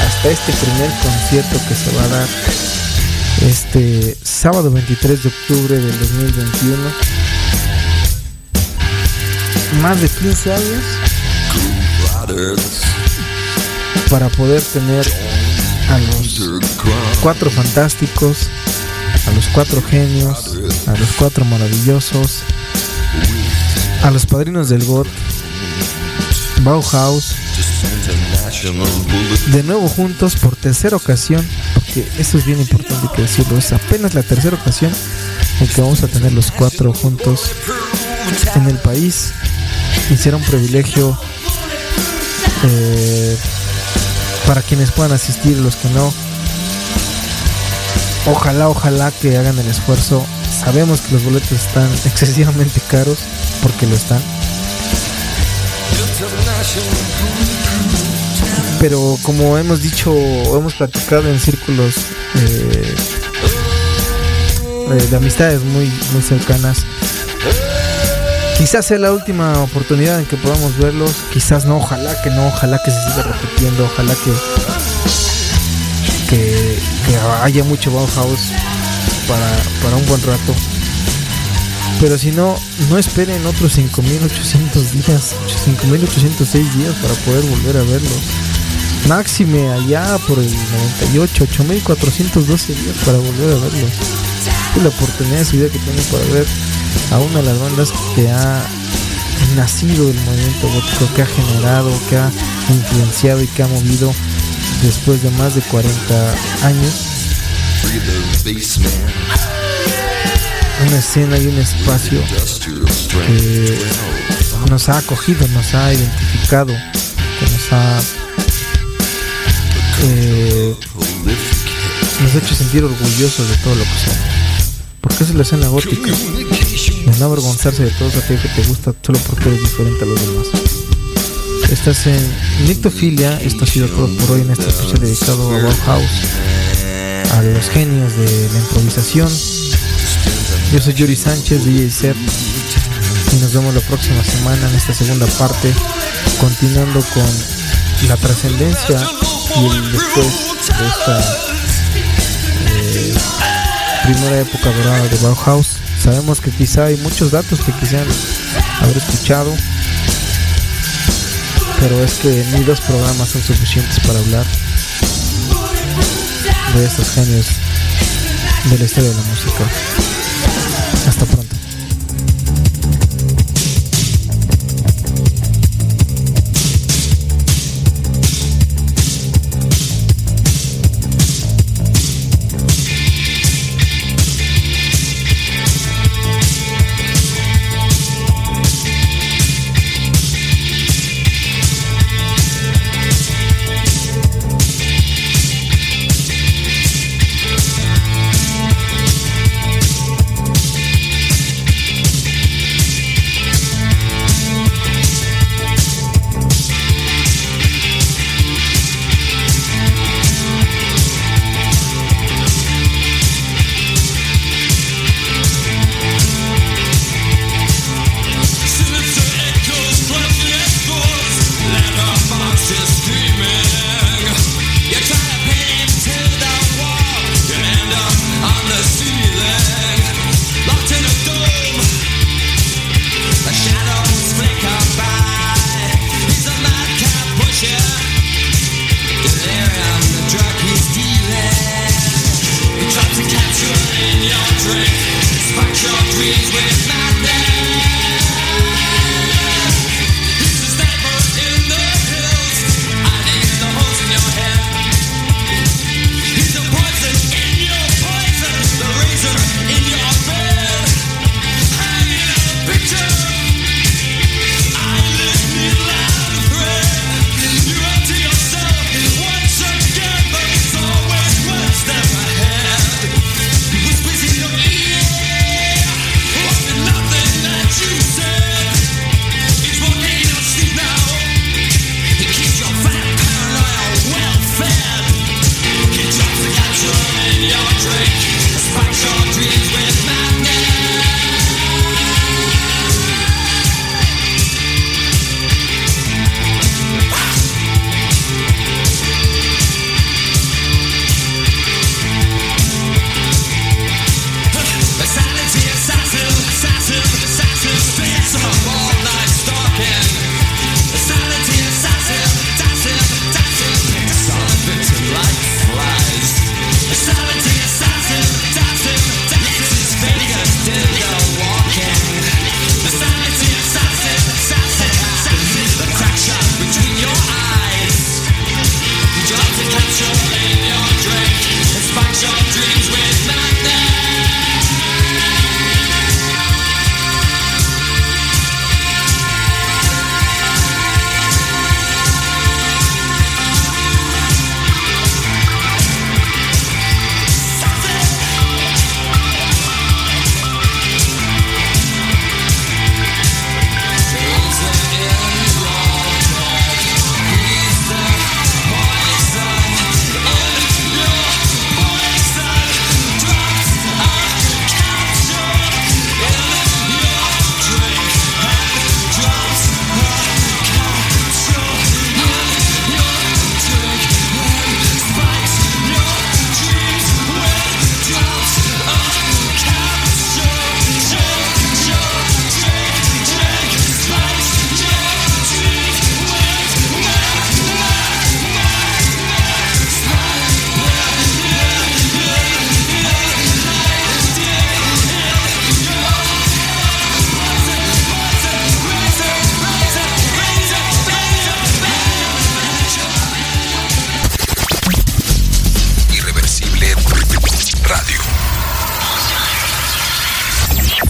hasta este primer concierto que se va a dar este sábado 23 de octubre del 2021. Más de 15 años para poder tener a los cuatro fantásticos, a los cuatro genios, a los cuatro maravillosos, a los padrinos del GOT, Bauhaus, de nuevo juntos por tercera ocasión, porque eso es bien importante que decirlo, es apenas la tercera ocasión en que vamos a tener los cuatro juntos en el país y un privilegio eh, para quienes puedan asistir, los que no. Ojalá, ojalá que hagan el esfuerzo. Sabemos que los boletos están excesivamente caros, porque lo están. Pero como hemos dicho, hemos platicado en círculos eh, eh, de amistades muy, muy cercanas, quizás sea la última oportunidad en que podamos verlos. Quizás no, ojalá que no, ojalá que se siga repitiendo, ojalá que, que, haya mucho Bauhaus para, para un buen rato. Pero si no, no esperen otros 5.800 días, 5.806 días para poder volver a verlos. Máxime allá por el 98, 8.412 días para volver a verlos. La oportunidad de su vida que tienen para ver a una de las bandas que ha nacido el movimiento gótico, que ha generado, que ha influenciado y que ha movido después de más de 40 años una escena y un espacio que nos ha acogido, nos ha identificado, que nos ha eh, nos ha hecho sentir orgullosos de todo lo que somos. Porque es la escena gótica. De no avergonzarse de todos aquellos que te gusta solo porque eres diferente a los demás. Estás en Nictofilia, esto ha sido todo por hoy en este especial dedicado a Bauhaus, a los genios de la improvisación. Yo soy Yuri Sánchez, DJ y nos vemos la próxima semana en esta segunda parte, continuando con la trascendencia y el después de esta eh, primera época dorada de Bauhaus. Sabemos que quizá hay muchos datos que quisieran haber escuchado, pero es que ni dos programas son suficientes para hablar de estos genios de la historia de la música.